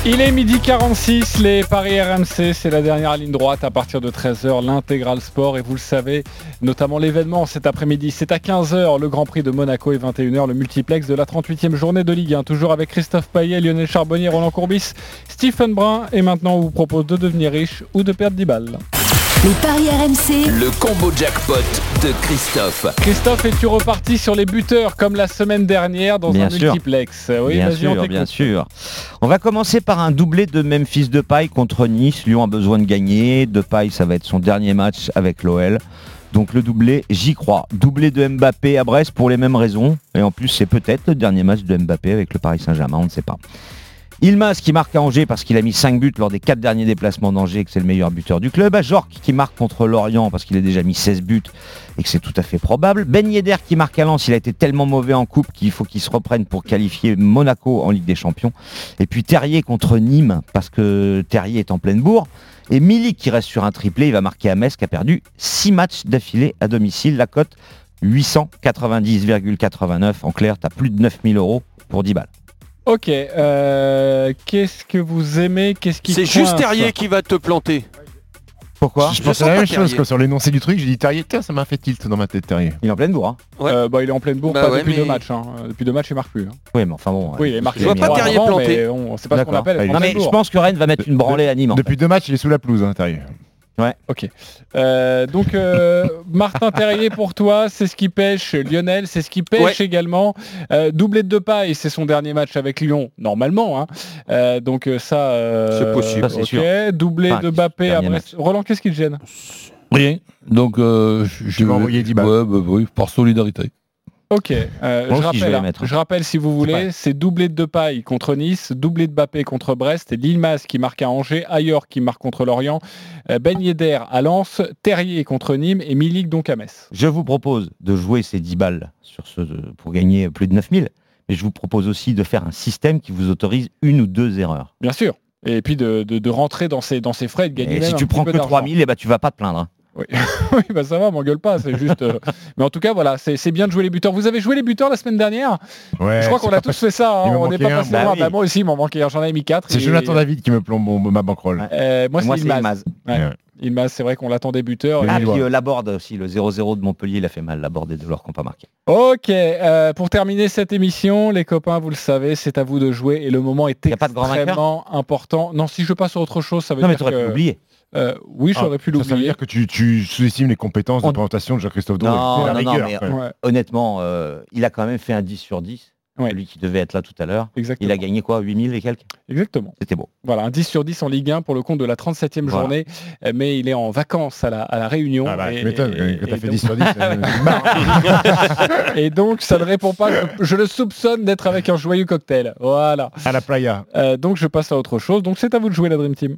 [SPEAKER 1] Il est midi 46, les Paris RMC, c'est la dernière ligne droite à partir de 13h, l'intégral sport et vous le savez, notamment l'événement cet après-midi, c'est à 15h le Grand Prix de Monaco et 21h le multiplex de la 38e journée de Ligue 1, toujours avec Christophe Payet, Lionel Charbonnier, Roland Courbis, Stephen Brun et maintenant on vous propose de devenir riche ou de perdre 10 balles.
[SPEAKER 12] Les paris RMC.
[SPEAKER 11] Le combo jackpot de Christophe.
[SPEAKER 1] Christophe, es-tu reparti sur les buteurs comme la semaine dernière dans
[SPEAKER 14] Bien
[SPEAKER 1] un
[SPEAKER 14] sûr.
[SPEAKER 1] multiplex Oui,
[SPEAKER 14] bien
[SPEAKER 1] vas-y, on
[SPEAKER 14] sûr,
[SPEAKER 1] t'écoute.
[SPEAKER 14] bien sûr. On va commencer par un doublé de Memphis Depay contre Nice. Lyon a besoin de gagner. Depay, ça va être son dernier match avec l'OL. Donc le doublé, j'y crois. Doublé de Mbappé à Brest pour les mêmes raisons. Et en plus, c'est peut-être le dernier match de Mbappé avec le Paris Saint-Germain, on ne sait pas. Ilmaz qui marque à Angers parce qu'il a mis 5 buts lors des 4 derniers déplacements d'Angers et que c'est le meilleur buteur du club. Ajorc qui marque contre Lorient parce qu'il a déjà mis 16 buts et que c'est tout à fait probable. Ben Yedder qui marque à Lens, il a été tellement mauvais en coupe qu'il faut qu'il se reprenne pour qualifier Monaco en Ligue des Champions. Et puis Terrier contre Nîmes parce que Terrier est en pleine bourre. Et Milik qui reste sur un triplé, il va marquer à Metz qui a perdu 6 matchs d'affilée à domicile. La cote 890,89. En clair, tu as plus de 9000 euros pour 10 balles.
[SPEAKER 1] Ok, euh, qu'est-ce que vous aimez Qu'est-ce qui
[SPEAKER 16] C'est juste Terrier qui va te planter.
[SPEAKER 14] Pourquoi
[SPEAKER 17] Je
[SPEAKER 16] Je
[SPEAKER 17] pensais la même chose que sur l'énoncé du truc, j'ai dit Terrier, tiens, ça m'a fait tilt dans ma tête Terrier.
[SPEAKER 14] Il est en pleine bourre. hein.
[SPEAKER 1] Euh, bah, il est en pleine bourre,
[SPEAKER 16] Bah
[SPEAKER 1] pas
[SPEAKER 16] ouais,
[SPEAKER 1] depuis
[SPEAKER 16] mais-
[SPEAKER 1] deux matchs. hein. Depuis deux matchs, il marque plus. hein.
[SPEAKER 14] Oui, mais enfin bon.
[SPEAKER 1] Oui, il
[SPEAKER 14] euh,
[SPEAKER 1] est marqué.
[SPEAKER 16] Je vois pas
[SPEAKER 1] trois
[SPEAKER 16] Terrier
[SPEAKER 1] avant,
[SPEAKER 16] planté.
[SPEAKER 1] mais on- C'est pas ce qu'on
[SPEAKER 17] D'accord.
[SPEAKER 1] appelle. Être
[SPEAKER 17] il
[SPEAKER 1] en
[SPEAKER 14] Non
[SPEAKER 1] pleine
[SPEAKER 14] mais je
[SPEAKER 1] bourre.
[SPEAKER 14] pense que Rennes va mettre une branlée à Nîmes. en fait.
[SPEAKER 17] Depuis deux matchs, il est sous la pelouse, hein, Terrier.
[SPEAKER 1] Ok. Euh, donc euh, Martin Terrier pour toi, c'est ce qui pêche. Lionel, c'est ce qui pêche également. Euh, doublé de deux pailles, c'est son dernier match avec Lyon, normalement. hein. Euh, donc ça, euh,
[SPEAKER 16] C'est possible.
[SPEAKER 14] Ça, c'est
[SPEAKER 1] ok.
[SPEAKER 14] sûr.
[SPEAKER 1] Doublé
[SPEAKER 14] Enfin,
[SPEAKER 1] de Bappé à Brest. Roland, qu'est-ce qui te gêne?
[SPEAKER 15] Rien. Donc, euh, je je vais-
[SPEAKER 17] envoyer 10 balles.
[SPEAKER 15] Ouais, bah, oui, par solidarité.
[SPEAKER 1] Ok, euh, je,
[SPEAKER 14] je
[SPEAKER 1] hein,
[SPEAKER 14] mettre.
[SPEAKER 1] je rappelle si vous voulez, c'est doublé de Depay contre Nice, doublé de Bappé contre Brest, et Lilmas qui marque à Angers, Ayor qui marque contre Lorient, euh, Ben Yedder à Lens, Terrier contre Nîmes et Milik donc à Metz.
[SPEAKER 14] Je vous propose de jouer ces 10 balles sur ce, pour gagner plus de 9000. Mais je vous propose aussi de faire un système qui vous autorise une ou deux erreurs.
[SPEAKER 1] Bien sûr. Et puis de, de- de rentrer dans ses, dans ses frais et de gagner
[SPEAKER 14] Et si tu prends que
[SPEAKER 1] d'argent.
[SPEAKER 14] 3000, eh ben, tu vas pas te plaindre. hein.
[SPEAKER 1] Oui. oui, bah ça va, m'engueule pas, c'est juste... euh, Mais en tout cas, voilà, c'est c'est bien de jouer les buteurs. Vous avez joué les buteurs la semaine dernière?
[SPEAKER 17] Ouais,
[SPEAKER 1] Je crois qu'on a tous fait ça, hein, on n'est pas passé
[SPEAKER 14] bah oui.
[SPEAKER 1] Bah, moi aussi, il m'en manquait un, j'en avais mis 4.
[SPEAKER 17] C'est Jonathan David qui me plombe mon- ma bankroll.
[SPEAKER 1] Euh, moi,
[SPEAKER 14] Et
[SPEAKER 1] c'est Ilmaz.
[SPEAKER 14] Ilmaz.
[SPEAKER 1] Ouais.
[SPEAKER 17] Ouais.
[SPEAKER 1] Ilmaz, c'est vrai qu'on l'attendait buteur.
[SPEAKER 14] Ah,
[SPEAKER 1] Et-
[SPEAKER 14] puis euh, Laborde aussi, le 0-0 de Montpellier, il a fait mal. Laborde et Delors qui n'ont pas marqué.
[SPEAKER 1] Ok, euh, pour terminer cette émission, les copains, vous le savez, c'est à vous de jouer et le moment est
[SPEAKER 14] a pas de grand vainqueur?
[SPEAKER 1] extrêmement important. Non, si je passe sur autre chose, ça veut
[SPEAKER 14] Non, mais
[SPEAKER 1] dire
[SPEAKER 14] tu aurais
[SPEAKER 1] que...
[SPEAKER 14] pu l'oublier.
[SPEAKER 1] Euh, oui, j'aurais
[SPEAKER 17] Ah,
[SPEAKER 1] pu
[SPEAKER 17] ça, Ça veut
[SPEAKER 1] l'oublier.
[SPEAKER 17] dire que tu, tu sous-estimes les compétences de
[SPEAKER 14] On-
[SPEAKER 17] présentation de Jean-Christophe Drouet.
[SPEAKER 14] Non, non, mais-.
[SPEAKER 1] Ouais,
[SPEAKER 14] Honnêtement, euh, il a quand même fait un 10 sur 10.
[SPEAKER 1] Ouais.
[SPEAKER 14] Celui qui devait être là tout à l'heure.
[SPEAKER 1] exactement.
[SPEAKER 14] Il a gagné quoi 8000 et quelques?
[SPEAKER 1] Exactement.
[SPEAKER 14] C'était beau.
[SPEAKER 1] Voilà, un 10 sur 10 en Ligue 1 pour le compte de la 37e
[SPEAKER 14] Voilà.
[SPEAKER 1] journée, euh, mais il est en vacances à la, à la Réunion.
[SPEAKER 17] Ah bah,
[SPEAKER 1] et,
[SPEAKER 17] tu m'étonnes,
[SPEAKER 1] et-
[SPEAKER 17] quand t'as
[SPEAKER 1] et
[SPEAKER 17] fait
[SPEAKER 1] donc-
[SPEAKER 17] 10 sur 10, euh, tu marres.
[SPEAKER 1] et donc, ça ne répond pas. Je, je le soupçonne d'être avec un joyeux cocktail. Voilà.
[SPEAKER 17] à la playa.
[SPEAKER 1] Euh, donc, je passe à autre chose. Donc, c'est à vous de jouer la Dream Team.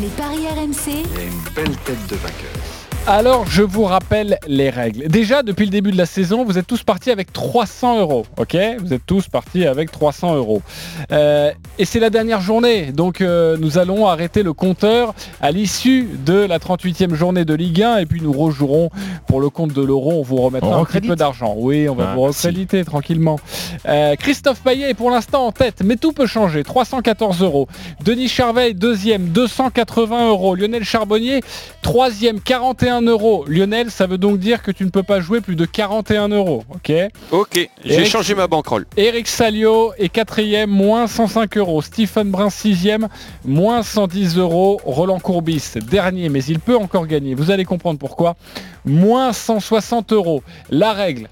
[SPEAKER 12] Les paris RMC.
[SPEAKER 21] Il y a une belle tête de vainqueur.
[SPEAKER 1] Alors, je vous rappelle les règles. Déjà, depuis le début de la saison, vous êtes tous partis avec 300 euros. Ok? Vous êtes tous partis avec 300 euros. Euh, et c'est la dernière journée. Donc, euh, nous allons arrêter le compteur à l'issue de la 38e journée de Ligue 1. Et puis, nous rejouerons pour le compte de l'euro. On vous remettra
[SPEAKER 17] On
[SPEAKER 1] un petit peu d'argent. Oui, on va
[SPEAKER 17] Ah,
[SPEAKER 1] vous recréditer tranquillement. Euh, Christophe Payet est pour l'instant en tête, mais tout peut changer. 314 euros. Denis Charveil, deuxième, 280 euros. Lionel Charbonnier, troisième, 41 euros. Lionel, ça veut donc dire que tu ne peux pas jouer plus de 41 euros. Ok
[SPEAKER 16] Ok, j'ai changé ma bankroll.
[SPEAKER 1] Eric Salio est quatrième, moins 105 euros. Stephen Brun sixième, moins 110 euros. Roland Courbis dernier, mais il peut encore gagner. Vous allez comprendre pourquoi. Moins 160 euros. La règle,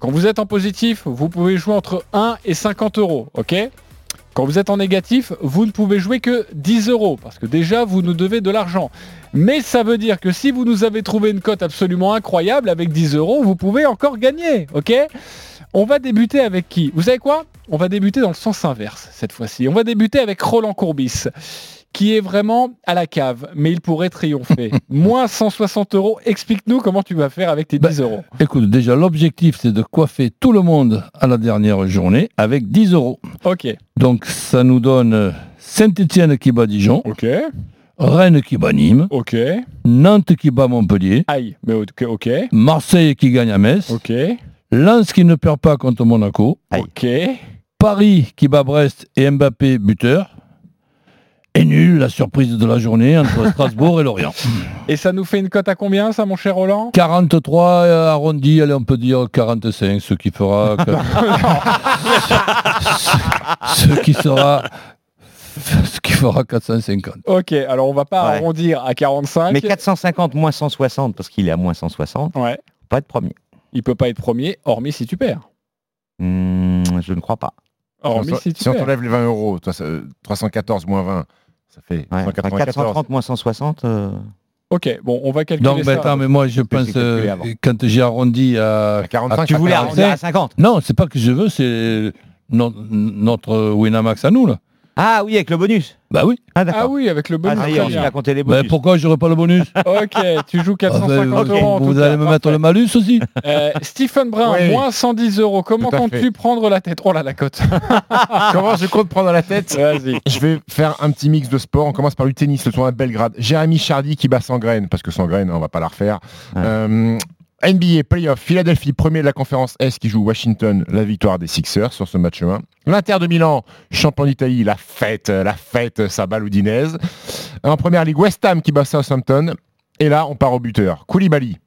[SPEAKER 1] quand vous êtes en positif, vous pouvez jouer entre 1 et 50 euros. Ok quand vous êtes en négatif, vous ne pouvez jouer que 10 euros, parce que déjà, vous nous devez de l'argent. Mais ça veut dire que si vous nous avez trouvé une cote absolument incroyable, avec 10 euros, vous pouvez encore gagner, ok? On va débuter avec qui? Vous savez quoi? On va débuter dans le sens inverse, cette fois-ci. On va débuter avec Roland Courbis, qui est vraiment à la cave, mais il pourrait triompher. Moins 160 euros, explique-nous comment tu vas faire avec tes 10 euros.
[SPEAKER 15] Écoute, déjà, l'objectif, c'est de coiffer tout le monde à la dernière journée avec 10 euros.
[SPEAKER 1] Ok.
[SPEAKER 15] Donc, ça nous donne Saint-Etienne qui bat Dijon,
[SPEAKER 1] Ok.
[SPEAKER 15] Rennes qui bat Nîmes,
[SPEAKER 1] Ok.
[SPEAKER 15] Nantes qui bat Montpellier,
[SPEAKER 1] Aïe, mais ok. Ok.
[SPEAKER 15] Marseille qui gagne à Metz,
[SPEAKER 1] Ok.
[SPEAKER 15] Lens qui ne perd pas contre Monaco,
[SPEAKER 1] Ok.
[SPEAKER 15] Paris qui bat Brest et Mbappé buteur, Et nul, la surprise de la journée entre Strasbourg et Lorient.
[SPEAKER 1] Et ça nous fait une cote à combien ça mon cher Roland?
[SPEAKER 15] 43 euh, arrondi, allez on peut dire 45, ce qui fera... ce, ce qui sera... Ce qui fera 450.
[SPEAKER 1] Ok, alors on va pas
[SPEAKER 14] Ouais.
[SPEAKER 1] arrondir à 45.
[SPEAKER 14] Mais 450 moins 160, parce qu'il est à moins 160,
[SPEAKER 1] Ouais.
[SPEAKER 14] pas être premier.
[SPEAKER 1] Il peut pas être premier, hormis si tu perds.
[SPEAKER 14] Hmm, je ne crois pas.
[SPEAKER 1] Hormis si tu
[SPEAKER 17] si on
[SPEAKER 1] perds.
[SPEAKER 17] t'enlève les 20 euros, toi, ça- euh, 314 moins 20, ça fait
[SPEAKER 14] Ouais, enfin,
[SPEAKER 17] 194.
[SPEAKER 14] 430 moins 160. euh,
[SPEAKER 1] Ok, bon, on va calculer
[SPEAKER 15] Donc,
[SPEAKER 1] ça.
[SPEAKER 15] ben, attends, mais moi, je pense, euh, quand j'ai arrondi à...
[SPEAKER 17] 45,
[SPEAKER 14] tu voulais arrondir à 50
[SPEAKER 15] Non, c'est pas que je veux, c'est no- notre Winamax à nous, là.
[SPEAKER 14] Ah oui, avec le bonus.
[SPEAKER 15] Bah oui.
[SPEAKER 14] Ah
[SPEAKER 1] Ah oui, avec le bonus.
[SPEAKER 14] Ah, ça y est, les
[SPEAKER 15] Ben,
[SPEAKER 14] bonus.
[SPEAKER 15] pourquoi j'aurais pas le bonus
[SPEAKER 1] Ok, tu joues
[SPEAKER 15] Ah,
[SPEAKER 1] 450
[SPEAKER 15] ben,
[SPEAKER 1] euros en
[SPEAKER 15] Vous allez me mettre le malus aussi
[SPEAKER 1] Euh, Stephen Brun,
[SPEAKER 17] Oui.
[SPEAKER 1] moins 110 euros. Comment
[SPEAKER 17] Tout à
[SPEAKER 1] comptes-tu prendre la tête? Oh là, la cote.
[SPEAKER 17] Comment je compte prendre la tête?
[SPEAKER 1] Vas-y.
[SPEAKER 17] Je vais faire un petit mix de sport. On commence par du tennis, le tournoi de Belgrade. Jérémy Chardy qui bat sans graines, parce que sans graines, on va pas la refaire. Euh, NBA Playoff, Philadelphie, premier de la conférence S qui joue Washington, la victoire des Sixers sur ce match 1. L'Inter de Milan, champion d'Italie, la fête, la fête, sa baloudinaise. En première ligue, West Ham qui bat Southampton. Et là, on part au buteur. Koulibaly,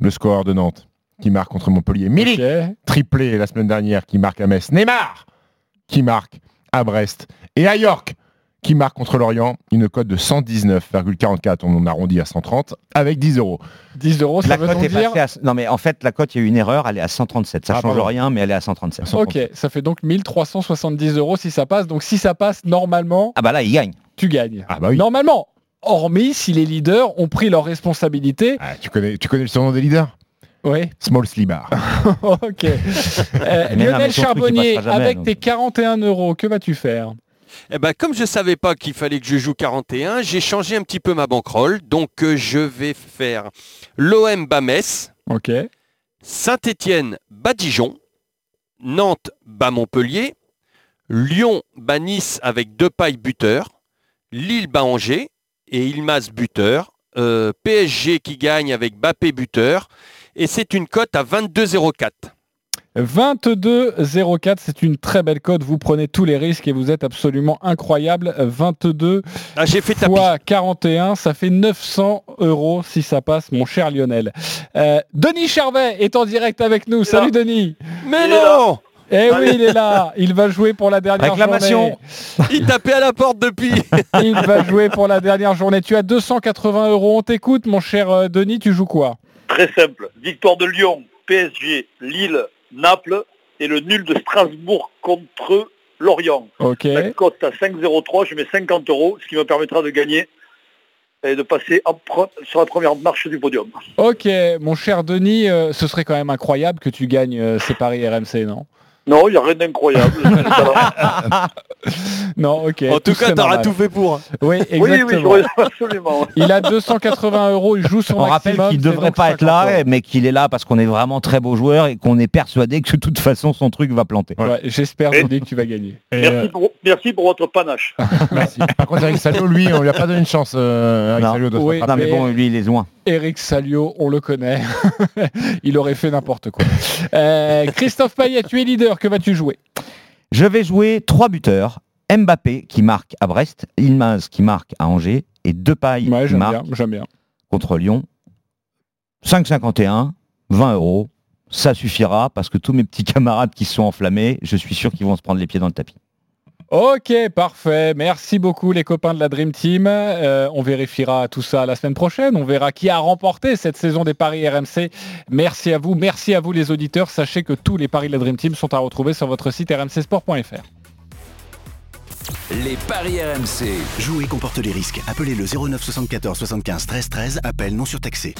[SPEAKER 17] le scoreur de Nantes, qui marque contre Montpellier. Milik, triplé la semaine dernière, qui marque à Metz. Neymar, qui marque à Brest. Et à York, qui marque contre Lorient, une cote de 119,44, on en arrondit à 130, avec 10 euros.
[SPEAKER 1] 10 euros, ça
[SPEAKER 14] La
[SPEAKER 1] veut
[SPEAKER 14] cote
[SPEAKER 1] donc
[SPEAKER 14] est
[SPEAKER 1] dire...
[SPEAKER 14] passée à... Non mais en fait, la cote, il y a eu une erreur, elle est à 137. Ça
[SPEAKER 17] Ah,
[SPEAKER 14] change
[SPEAKER 17] pardon.
[SPEAKER 14] rien, mais elle est à 137.
[SPEAKER 1] Ok, ça fait donc 1370 euros si ça passe. Donc si ça passe, normalement,
[SPEAKER 14] Ah bah là, il gagne.
[SPEAKER 1] tu gagnes.
[SPEAKER 17] Ah bah oui.
[SPEAKER 1] Normalement. Hormis si les leaders ont pris leurs responsabilités.
[SPEAKER 17] Ah, tu, connais, tu connais le surnom des leaders?
[SPEAKER 1] Oui.
[SPEAKER 17] Small Slibar.
[SPEAKER 1] ok. Euh, Lionel Charbonnier,
[SPEAKER 14] jamais,
[SPEAKER 1] avec
[SPEAKER 14] donc.
[SPEAKER 1] tes 41 euros, que vas-tu faire?
[SPEAKER 16] Eh ben, comme je savais pas qu'il fallait que je joue 41, j'ai changé un petit peu ma banquerolle. Donc, euh, je vais faire l'OM Bas-Metz,
[SPEAKER 1] Ok.
[SPEAKER 16] Saint-Étienne Dijon, Nantes bas Montpellier, Lyon bas Nice avec deux pailles buteur, Lille bas Angers et Ilmas buteur, euh, PSG qui gagne avec Bappé buteur et c'est une cote à 22,04.
[SPEAKER 1] 22,04, c'est une très belle cote. Vous prenez tous les risques et vous êtes absolument incroyable. 22
[SPEAKER 16] Ah, j'ai fait tapis.
[SPEAKER 1] fois 41, ça fait 900 euros si ça passe, mon cher Lionel. Euh, Denis Charvet est en direct avec nous. Salut Denis.
[SPEAKER 16] Mais non
[SPEAKER 1] Eh oui, il est là. Il va jouer pour la dernière
[SPEAKER 14] Réclamation.
[SPEAKER 1] journée.
[SPEAKER 16] Il tapait à la porte depuis.
[SPEAKER 1] Il va jouer pour la dernière journée. Tu as 280 euros. On t'écoute, mon cher euh, Denis. Tu joues quoi?
[SPEAKER 34] Très simple. Victoire de Lyon, PSG, Lille, Naples et le nul de Strasbourg contre Lorient.
[SPEAKER 1] Ok.
[SPEAKER 34] La cote à 5,03, je mets 50 euros, ce qui me permettra de gagner et de passer sur la première marche du podium.
[SPEAKER 1] Ok, mon cher Denis, euh, ce serait quand même incroyable que tu gagnes euh, ces paris RMC, non?
[SPEAKER 34] Non, il n'y a rien d'incroyable.
[SPEAKER 1] Non, ok.
[SPEAKER 16] En tout cas,
[SPEAKER 1] serait
[SPEAKER 16] t'auras tout fait pour.
[SPEAKER 1] Oui,
[SPEAKER 34] oui,
[SPEAKER 1] exactement.
[SPEAKER 34] oui, j'aurais- absolument.
[SPEAKER 1] Il a 280 euros, il joue son
[SPEAKER 14] On rappelle
[SPEAKER 1] maximum.
[SPEAKER 14] qu'il
[SPEAKER 1] c'est
[SPEAKER 14] devrait pas être
[SPEAKER 1] 50
[SPEAKER 14] là,
[SPEAKER 1] euros.
[SPEAKER 14] mais qu'il est là parce qu'on est vraiment très beau joueur et qu'on est persuadé que de toute façon son truc va planter.
[SPEAKER 1] Ouais, J'espère,
[SPEAKER 34] Et-
[SPEAKER 1] que tu vas gagner.
[SPEAKER 17] Et,
[SPEAKER 34] Merci,
[SPEAKER 17] euh,
[SPEAKER 34] pour, merci pour votre panache.
[SPEAKER 17] merci. Par contre, Eric Salio, lui, on lui a pas donné une chance. Euh, Eric
[SPEAKER 14] Non.
[SPEAKER 17] Salio, de se
[SPEAKER 1] Oui.
[SPEAKER 14] Non mais bon, lui il est loin.
[SPEAKER 1] Eric Salio, on le connaît. il aurait fait n'importe quoi. Euh, Christophe Payet, tu es leader, que vas-tu jouer?
[SPEAKER 14] Je vais jouer trois buteurs. Mbappé qui marque à Brest, Ilmaz qui marque à Angers et Depay
[SPEAKER 1] Ouais,
[SPEAKER 14] qui
[SPEAKER 1] bien,
[SPEAKER 14] marque
[SPEAKER 1] bien.
[SPEAKER 14] contre Lyon. 5,51, 20 euros. Ça suffira parce que tous mes petits camarades qui sont enflammés, je suis sûr qu'ils vont se prendre les pieds dans le tapis.
[SPEAKER 1] Ok, parfait. Merci beaucoup les copains de la Dream Team. Euh, on vérifiera tout ça la semaine prochaine. On verra qui a remporté cette saison des paris RMC. Merci à vous, merci à vous les auditeurs. Sachez que tous les paris de la Dream Team sont à retrouver sur votre site rmcsport.fr.
[SPEAKER 11] Les paris RMC.
[SPEAKER 21] Jouer comporte les risques. Appelez le 09 74 75 13 13. Appel non surtaxé.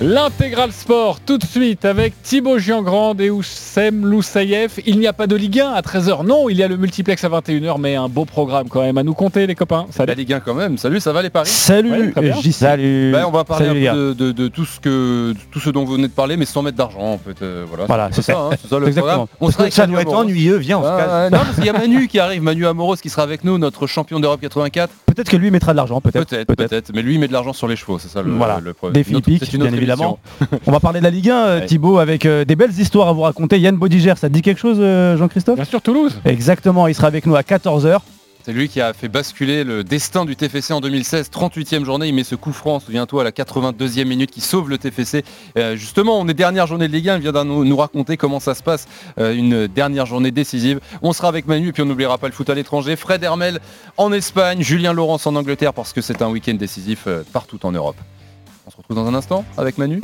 [SPEAKER 1] L'intégral sport tout de suite avec Thibaut Giangrande et Oussem Loussaïef. Il n'y a pas de Ligue 1 à 13h. Non, il y a le multiplex à 21h, mais un beau programme quand même à nous compter les copains.
[SPEAKER 35] La
[SPEAKER 1] Salut.
[SPEAKER 35] Ligue 1 quand même. Salut, ça va les paris?
[SPEAKER 36] Salut,
[SPEAKER 1] Ouais.
[SPEAKER 14] Salut
[SPEAKER 35] Ben, on va parler
[SPEAKER 36] Salut,
[SPEAKER 35] un peu de, de- de tout, ce que, tout ce dont vous venez de parler, mais sans mettre d'argent en fait. euh, voilà,
[SPEAKER 36] Voilà,
[SPEAKER 35] c'est
[SPEAKER 36] c'est ça.
[SPEAKER 35] hein, c'est ça le
[SPEAKER 36] Exactement.
[SPEAKER 35] programme. On sera
[SPEAKER 14] ça doit être ennuyeux, viens, on se
[SPEAKER 35] Ah,
[SPEAKER 14] casse.
[SPEAKER 35] non, parce qu'il y a Manu qui arrive, Manu Amoros qui sera avec nous, notre champion d'Europe 84.
[SPEAKER 36] Peut-être que lui mettra de l'argent, peut-être.
[SPEAKER 35] Peut-être, peut-être. Mais lui, il met de l'argent sur les chevaux, c'est ça le,
[SPEAKER 36] Voilà.
[SPEAKER 35] le problème.
[SPEAKER 36] Des
[SPEAKER 35] autre- une
[SPEAKER 36] bien évidemment. On va parler de la Ligue 1, euh,
[SPEAKER 35] Ouais.
[SPEAKER 36] Thibaut, avec euh, des belles histoires à vous raconter. Yann Bodiger, ça te dit quelque chose, euh, Jean-Christophe?
[SPEAKER 1] Bien sûr, Toulouse.
[SPEAKER 36] Exactement, il sera avec nous à 14h.
[SPEAKER 35] C'est lui qui a fait basculer le destin du TFC en 2016, 38e journée, il met ce coup franc, souviens-toi, à la 82e minute qui sauve le TFC. Euh, justement, on est dernière journée de Ligue 1, il vient de nous, raconter comment ça se passe, euh, une dernière journée décisive. On sera avec Manu et puis on n'oubliera pas le foot à l'étranger. Fred Hermel en Espagne, Julien Laurence en Angleterre parce que c'est un week-end décisif euh, partout en Europe. On se retrouve dans un instant avec Manu.